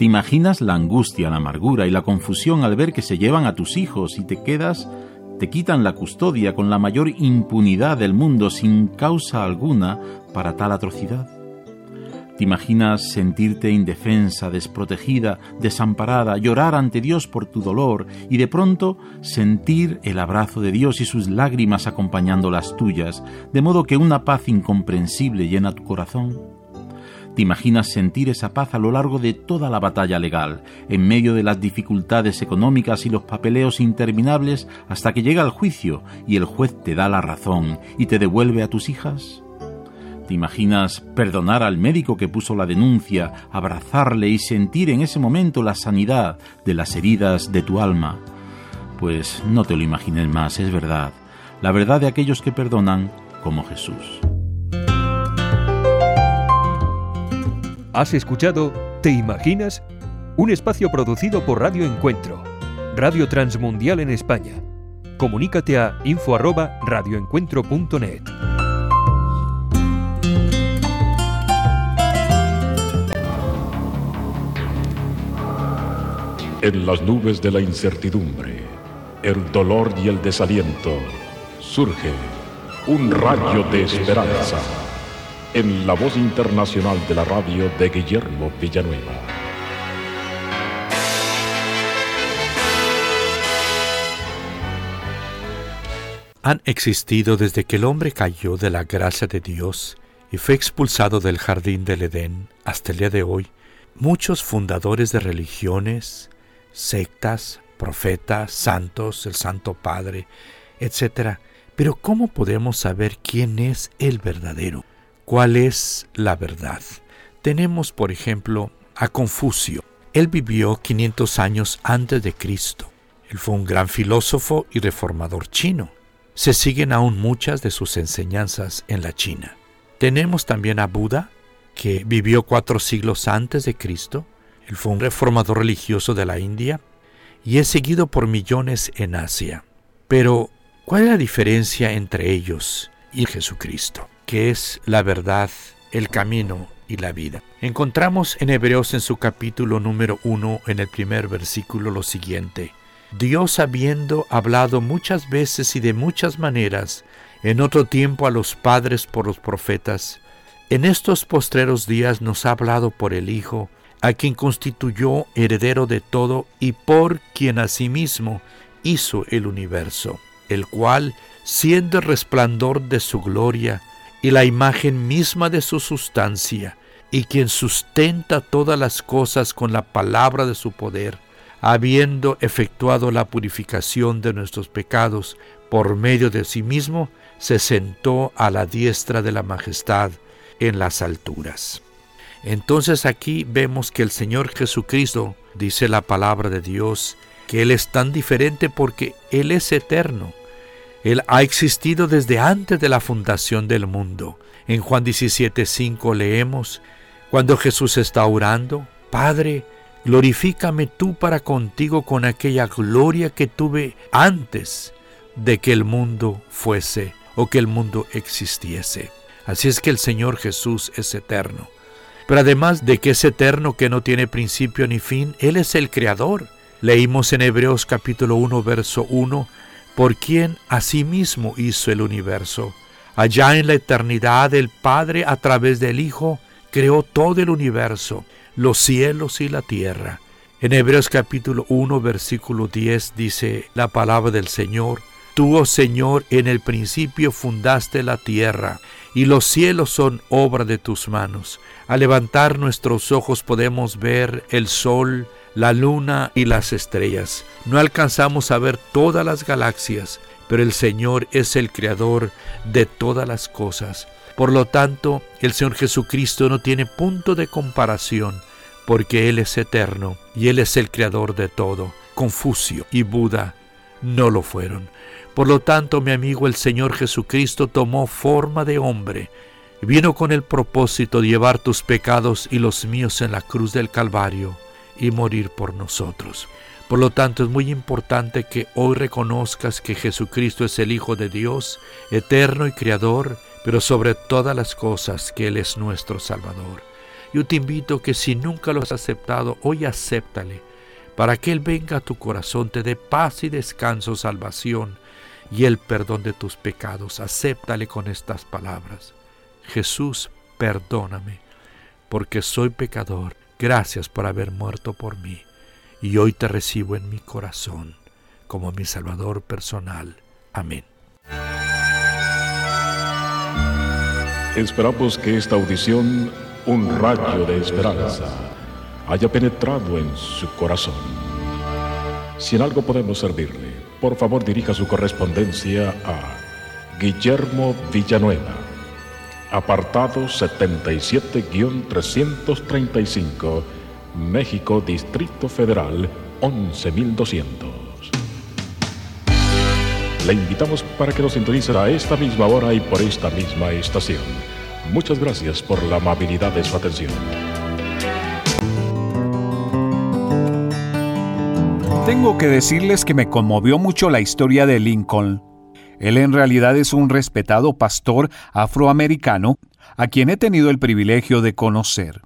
¿Te imaginas la angustia, la amargura y la confusión al ver que se llevan a tus hijos y te quedas, te quitan la custodia con la mayor impunidad del mundo sin causa alguna para tal atrocidad? ¿Te imaginas sentirte indefensa, desprotegida, desamparada, llorar ante Dios por tu dolor y de pronto sentir el abrazo de Dios y sus lágrimas acompañando las tuyas, de modo que una paz incomprensible llena tu corazón? ¿Te imaginas sentir esa paz a lo largo de toda la batalla legal, en medio de las dificultades económicas y los papeleos interminables hasta que llega el juicio y el juez te da la razón y te devuelve a tus hijas? ¿Te imaginas perdonar al médico que puso la denuncia, abrazarle y sentir en ese momento la sanidad de las heridas de tu alma? Pues no te lo imagines más, es verdad. La verdad de aquellos que perdonan como Jesús. ¿Has escuchado Te Imaginas? Un espacio producido por Radio Encuentro, Radio Transmundial en España. Comunícate a info@radioencuentro.net. En las nubes de la incertidumbre, el dolor y el desaliento, surge un rayo de esperanza en la voz internacional de la radio de Guillermo Villanueva. Han existido desde que el hombre cayó de la gracia de Dios y fue expulsado del jardín del Edén hasta el día de hoy muchos fundadores de religiones, sectas, profetas, santos, el Santo Padre, etc. Pero ¿cómo podemos saber quién es el verdadero? ¿Cuál es la verdad? Tenemos, por ejemplo, a Confucio. Él vivió 500 años antes de Cristo. Él fue un gran filósofo y reformador chino. Se siguen aún muchas de sus enseñanzas en la China. Tenemos también a Buda, que vivió cuatro siglos antes de Cristo él fue un reformador religioso de la India y es seguido por millones en Asia. Pero, ¿cuál es la diferencia entre ellos y Jesucristo? Que es la verdad, el camino y la vida. Encontramos en Hebreos en su capítulo número 1, en el primer versículo, lo siguiente. Dios habiendo hablado muchas veces y de muchas maneras, en otro tiempo a los padres por los profetas, en estos postreros días nos ha hablado por el Hijo, a quien constituyó heredero de todo y por quien asimismo hizo el universo, el cual, siendo el resplandor de su gloria y la imagen misma de su sustancia, y quien sustenta todas las cosas con la palabra de su poder, habiendo efectuado la purificación de nuestros pecados por medio de sí mismo, se sentó a la diestra de la majestad en las alturas. Entonces aquí vemos que el Señor Jesucristo, dice la palabra de Dios, que Él es tan diferente porque Él es eterno. Él ha existido desde antes de la fundación del mundo. En Juan 17:5 leemos, cuando Jesús está orando, Padre, glorifícame tú para contigo con aquella gloria que tuve antes de que el mundo fuese o que el mundo existiese. Así es que el Señor Jesús es eterno. Pero además de que es eterno, que no tiene principio ni fin, Él es el Creador. Leímos en Hebreos capítulo 1, verso 1, por quien asimismo hizo el universo. Allá en la eternidad el Padre a través del Hijo creó todo el universo, los cielos y la tierra. En Hebreos capítulo 1, versículo 10 dice la palabra del Señor, Tú, oh Señor, en el principio fundaste la tierra, y los cielos son obra de tus manos. Al levantar nuestros ojos podemos ver el sol, la luna y las estrellas. No alcanzamos a ver todas las galaxias, pero el Señor es el creador de todas las cosas. Por lo tanto, el Señor Jesucristo no tiene punto de comparación, porque Él es eterno y Él es el creador de todo. Confucio y Buda no lo fueron. Por lo tanto, mi amigo, el Señor Jesucristo tomó forma de hombre. Vino con el propósito de llevar tus pecados y los míos en la cruz del Calvario y morir por nosotros. Por lo tanto, es muy importante que hoy reconozcas que Jesucristo es el Hijo de Dios, eterno y creador, pero sobre todas las cosas que Él es nuestro Salvador. Yo te invito que si nunca lo has aceptado, hoy acéptale, para que Él venga a tu corazón, te dé paz y descanso, salvación y el perdón de tus pecados. Acéptale con estas palabras. Jesús, perdóname, porque soy pecador. Gracias por haber muerto por mí. Y hoy te recibo en mi corazón como mi Salvador personal. Amén. Esperamos que esta audición, un rayo de esperanza, haya penetrado en su corazón. Si en algo podemos servirle, por favor dirija su correspondencia a Guillermo Villanueva, apartado 77-335, México, Distrito Federal, 11200. Le invitamos para que nos sintonice a esta misma hora y por esta misma estación. Muchas gracias por la amabilidad de su atención. Tengo que decirles que me conmovió mucho la historia de Lincoln. Él en realidad es un respetado pastor afroamericano a quien he tenido el privilegio de conocer.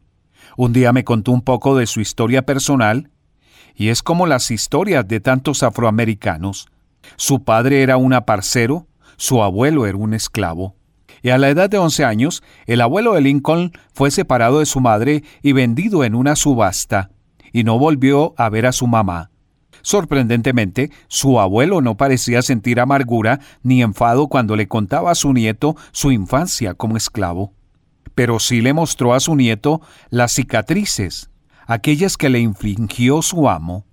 Un día me contó un poco de su historia personal, y es como las historias de tantos afroamericanos. Su padre era un aparcero, su abuelo era un esclavo. Y a la edad de 11 años, el abuelo de Lincoln fue separado de su madre y vendido en una subasta, y no volvió a ver a su mamá. Sorprendentemente, su abuelo no parecía sentir amargura ni enfado cuando le contaba a su nieto su infancia como esclavo. Pero sí le mostró a su nieto las cicatrices, aquellas que le infligió su amo.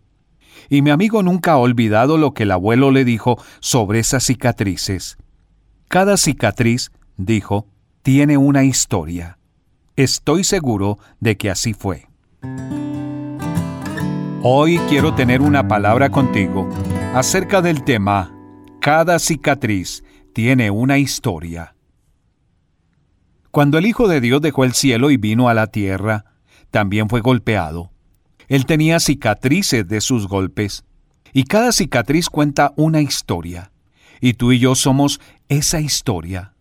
Y mi amigo nunca ha olvidado lo que el abuelo le dijo sobre esas cicatrices. Cada cicatriz, dijo, tiene una historia. Estoy seguro de que así fue. Hoy quiero tener una palabra contigo acerca del tema Cada cicatriz tiene una historia. Cuando el Hijo de Dios dejó el cielo y vino a la tierra, también fue golpeado. Él tenía cicatrices de sus golpes, y cada cicatriz cuenta una historia, y tú y yo somos esa historia.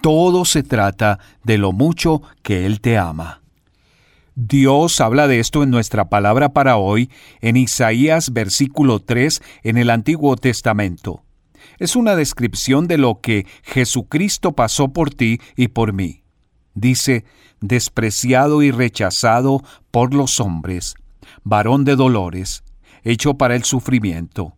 Todo se trata de lo mucho que Él te ama. Dios habla de esto en nuestra palabra para hoy en Isaías versículo 3 en el Antiguo Testamento. Es una descripción de lo que Jesucristo pasó por ti y por mí. Dice, despreciado y rechazado por los hombres, varón de dolores, hecho para el sufrimiento.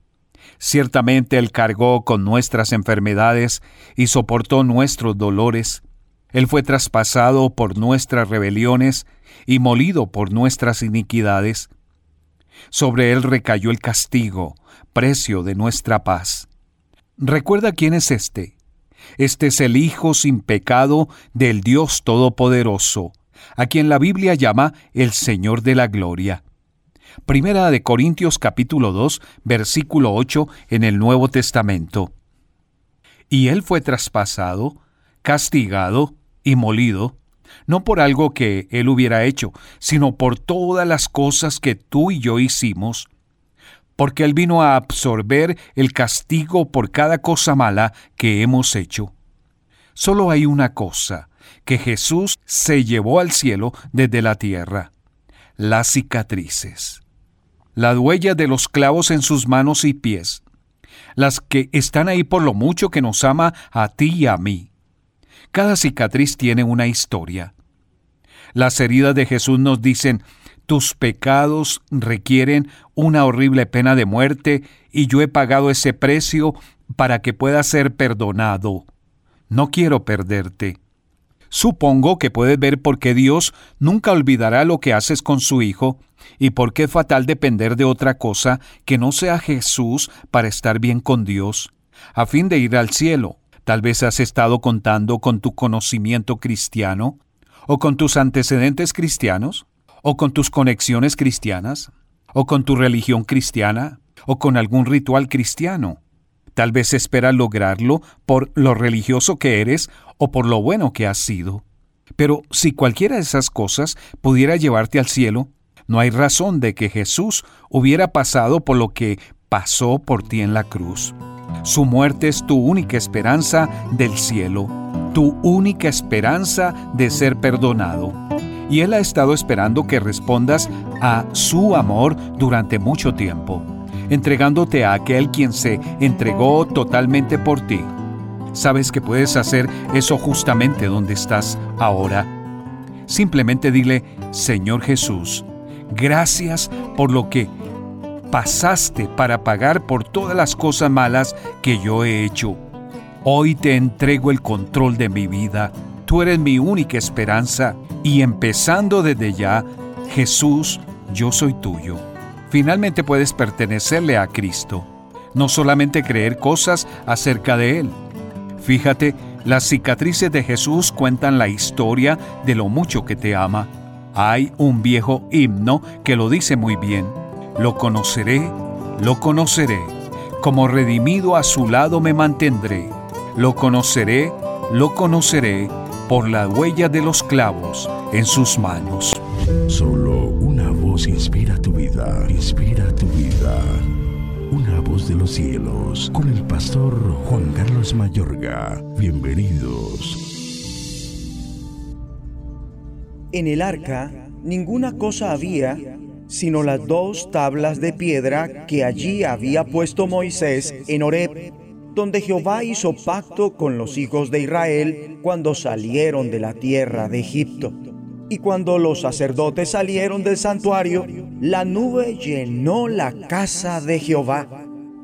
Ciertamente Él cargó con nuestras enfermedades y soportó nuestros dolores. Él fue traspasado por nuestras rebeliones y molido por nuestras iniquidades. Sobre Él recayó el castigo, precio de nuestra paz. Recuerda quién es este. Este es el Hijo sin pecado del Dios Todopoderoso, a quien la Biblia llama el Señor de la Gloria. Primera de Corintios capítulo 2, versículo 8 en el Nuevo Testamento. Y él fue traspasado, castigado y molido no por algo que Él hubiera hecho, sino por todas las cosas que tú y yo hicimos, porque Él vino a absorber el castigo por cada cosa mala que hemos hecho. Solo hay una cosa que Jesús se llevó al cielo desde la tierra, las cicatrices, la huella de los clavos en sus manos y pies, las que están ahí por lo mucho que nos ama a ti y a mí. Cada cicatriz tiene una historia. Las heridas de Jesús nos dicen, tus pecados requieren una horrible pena de muerte y yo he pagado ese precio para que puedas ser perdonado. No quiero perderte. Supongo que puedes ver por qué Dios nunca olvidará lo que haces con su Hijo y por qué es fatal depender de otra cosa que no sea Jesús para estar bien con Dios, a fin de ir al cielo. Tal vez has estado contando con tu conocimiento cristiano, o con tus antecedentes cristianos, o con tus conexiones cristianas, o con tu religión cristiana, o con algún ritual cristiano. Tal vez esperas lograrlo por lo religioso que eres o por lo bueno que has sido. Pero si cualquiera de esas cosas pudiera llevarte al cielo, no hay razón de que Jesús hubiera pasado por lo que pasó por ti en la cruz. Su muerte es tu única esperanza del cielo, tu única esperanza de ser perdonado. Y Él ha estado esperando que respondas a su amor durante mucho tiempo, entregándote a aquel quien se entregó totalmente por ti. Sabes que puedes hacer eso justamente donde estás ahora. Simplemente dile, Señor Jesús, gracias por lo que pasaste para pagar por todas las cosas malas que yo he hecho. Hoy te entrego el control de mi vida. Tú eres mi única esperanza y empezando desde ya, Jesús, yo soy tuyo. Finalmente puedes pertenecerle a Cristo, no solamente creer cosas acerca de Él. Fíjate, las cicatrices de Jesús cuentan la historia de lo mucho que te ama. Hay un viejo himno que lo dice muy bien. Lo conoceré, lo conoceré, como redimido a su lado me mantendré. Lo conoceré, lo conoceré, por la huella de los clavos en sus manos. Solo una voz inspira tu vida, inspira tu vida. Una voz de los cielos, con el pastor Juan Carlos Mayorga. Bienvenidos. En el arca ninguna cosa había sino las dos tablas de piedra que allí había puesto Moisés en Horeb, donde Jehová hizo pacto con los hijos de Israel cuando salieron de la tierra de Egipto. Y cuando los sacerdotes salieron del santuario, la nube llenó la casa de Jehová.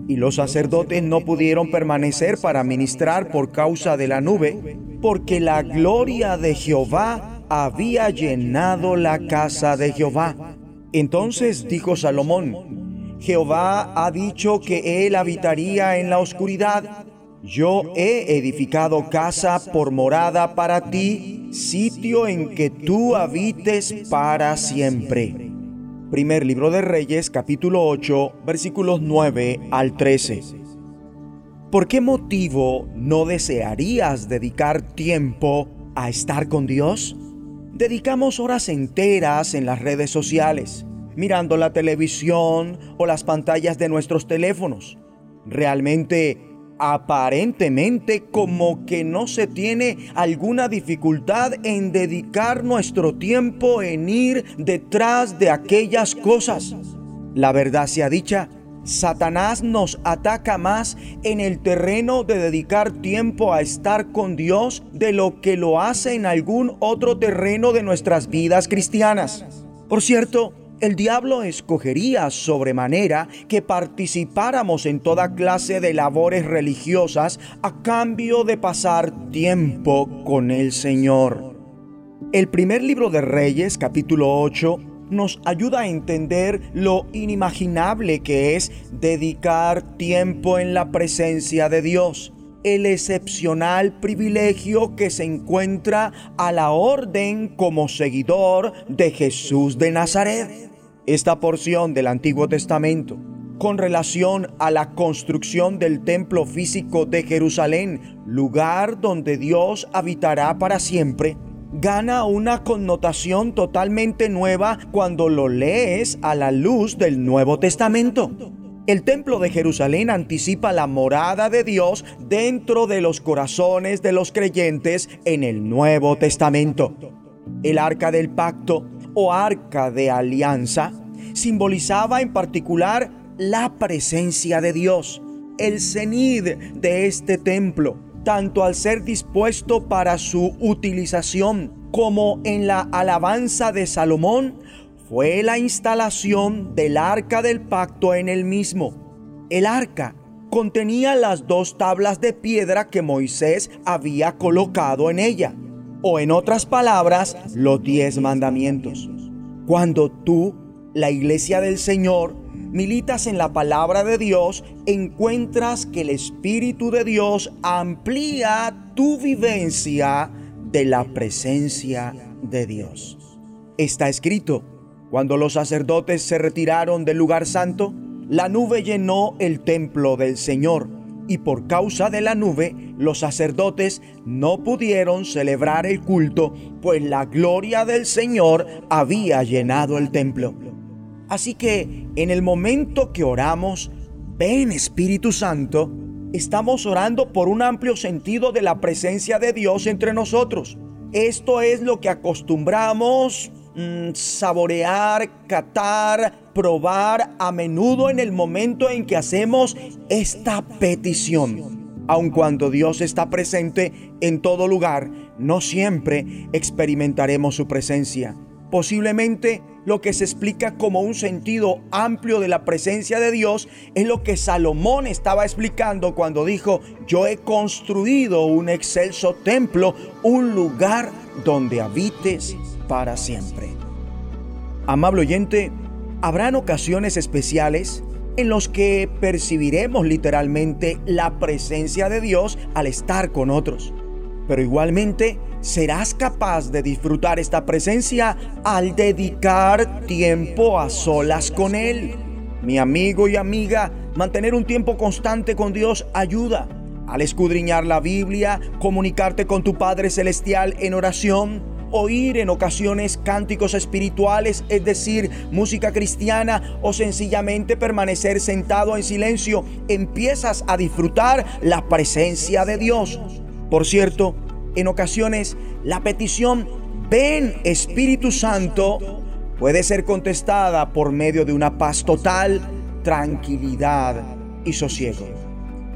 Y los sacerdotes no pudieron permanecer para ministrar por causa de la nube, porque la gloria de Jehová había llenado la casa de Jehová. Entonces dijo Salomón, Jehová ha dicho que él habitaría en la oscuridad. Yo he edificado casa por morada para ti, sitio en que tú habites para siempre. Primer libro de Reyes, capítulo 8, versículos 9 al 13. ¿Por qué motivo no desearías dedicar tiempo a estar con Dios? Dedicamos horas enteras en las redes sociales, mirando la televisión o las pantallas de nuestros teléfonos. Realmente, aparentemente como que no se tiene alguna dificultad en dedicar nuestro tiempo en ir detrás de aquellas cosas. La verdad sea dicha, Satanás nos ataca más en el terreno de dedicar tiempo a estar con Dios de lo que lo hace en algún otro terreno de nuestras vidas cristianas. Por cierto, el diablo escogería sobremanera que participáramos en toda clase de labores religiosas a cambio de pasar tiempo con el Señor. El primer libro de Reyes, capítulo 8, nos ayuda a entender lo inimaginable que es dedicar tiempo en la presencia de Dios, el excepcional privilegio que se encuentra a la orden como seguidor de Jesús de Nazaret. Esta porción del Antiguo Testamento con relación a la construcción del templo físico de Jerusalén, lugar donde Dios habitará para siempre, gana una connotación totalmente nueva cuando lo lees a la luz del Nuevo Testamento. El templo de Jerusalén anticipa la morada de Dios dentro de los corazones de los creyentes en el Nuevo Testamento. El arca del pacto o arca de alianza simbolizaba en particular la presencia de Dios, el cenid de este templo, tanto al ser dispuesto para su utilización como en la alabanza de Salomón, fue la instalación del arca del pacto en el mismo. El arca contenía las dos tablas de piedra que Moisés había colocado en ella, o en otras palabras, los diez mandamientos. Cuando tú, la iglesia del Señor, militas en la palabra de Dios, encuentras que el Espíritu de Dios amplía tu vivencia de la presencia de Dios. Está escrito, cuando los sacerdotes se retiraron del lugar santo, la nube llenó el templo del Señor y por causa de la nube los sacerdotes no pudieron celebrar el culto, pues la gloria del Señor había llenado el templo. Así que en el momento que oramos, ven Espíritu Santo, estamos orando por un amplio sentido de la presencia de Dios entre nosotros. Esto es lo que acostumbramos Mm, saborear, catar, probar a menudo en el momento en que hacemos esta petición. Aun cuando Dios está presente en todo lugar, no siempre experimentaremos su presencia. Posiblemente lo que se explica como un sentido amplio de la presencia de Dios es lo que Salomón estaba explicando cuando dijo, yo he construido un excelso templo, un lugar donde habites para siempre. Amable oyente, habrán ocasiones especiales en los que percibiremos literalmente la presencia de Dios al estar con otros. Pero igualmente serás capaz de disfrutar esta presencia al dedicar tiempo a solas con Él. Mi amigo y amiga, mantener un tiempo constante con Dios ayuda. Al escudriñar la Biblia, comunicarte con tu Padre Celestial en oración, oír en ocasiones cánticos espirituales, es decir, música cristiana o sencillamente permanecer sentado en silencio, empiezas a disfrutar la presencia de Dios. Por cierto, en ocasiones la petición, ven Espíritu Santo, puede ser contestada por medio de una paz total, tranquilidad y sosiego.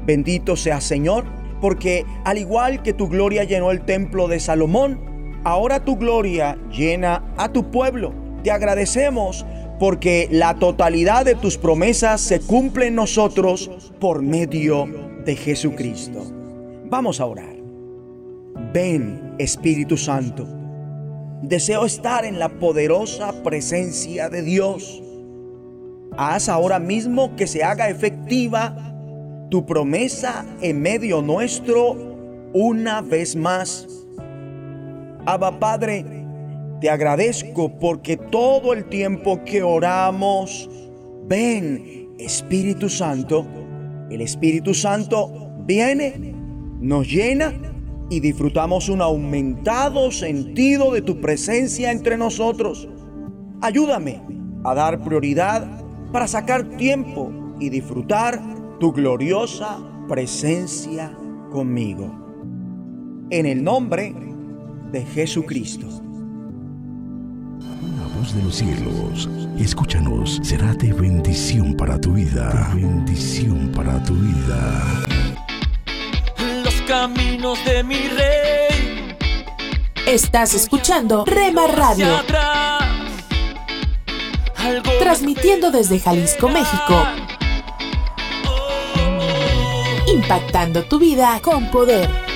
Bendito sea Señor, porque al igual que tu gloria llenó el templo de Salomón, ahora tu gloria llena a tu pueblo. Te agradecemos porque la totalidad de tus promesas se cumple en nosotros por medio de Jesucristo. Vamos a orar. Ven, Espíritu Santo. Deseo estar en la poderosa presencia de Dios. Haz ahora mismo que se haga efectiva tu promesa en medio nuestro una vez más Abba Padre, te agradezco porque todo el tiempo que oramos, ven Espíritu Santo, el Espíritu Santo viene, nos llena y disfrutamos un aumentado sentido de tu presencia entre nosotros. Ayúdame a dar prioridad para sacar tiempo y disfrutar tu gloriosa presencia conmigo. En el nombre de Jesucristo. La voz de los cielos, escúchanos, será de bendición para tu vida. bendición para tu vida. Caminos de mi rey. Estás escuchando Rema Radio. Transmitiendo desde Jalisco, México. Impactando tu vida con poder.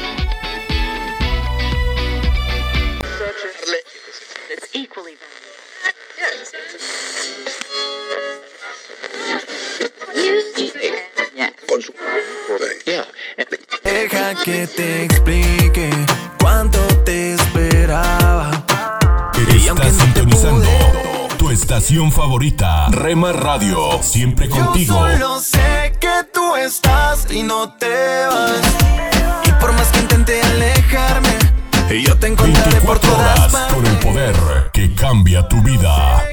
Que te explique cuánto te esperaba. Estás sintonizando tu estación favorita, Rema Radio, siempre contigo. Yo solo sé que tú estás y no te vas. Y por más que intente alejarme, Y yo te encontraré por 24 todas horas con el poder que cambia tu vida.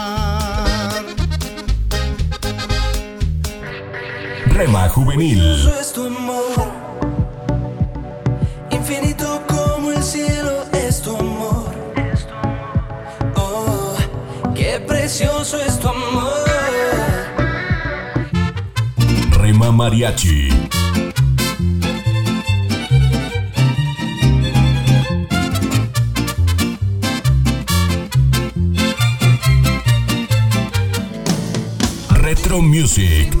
Rema Juvenil, es tu amor. Infinito como el cielo es tu amor. Oh, qué precioso es tu amor. Rema Mariachi, Retro Music,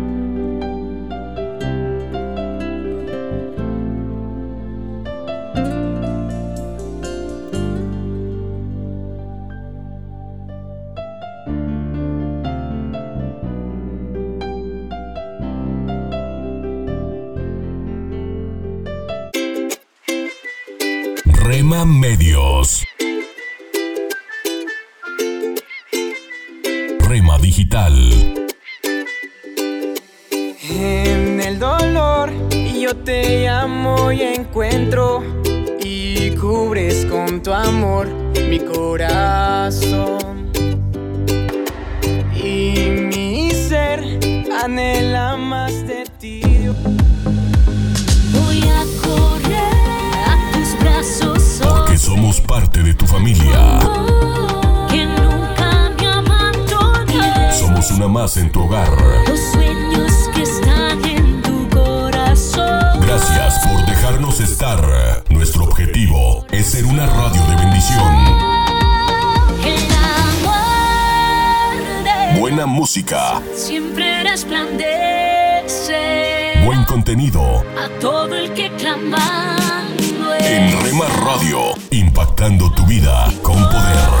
y cubres con tu amor mi corazón. Y mi ser anhela más de ti. Voy a correr a tus brazos, oh, que somos parte de tu familia. que nunca me abandonaré. Somos una más en tu hogar. Los sueños que Gracias por dejarnos estar. Nuestro objetivo es ser una radio de bendición. Buena música, siempre resplandece buen contenido. a todo el que clamando En Rema Radio, impactando tu vida con poder.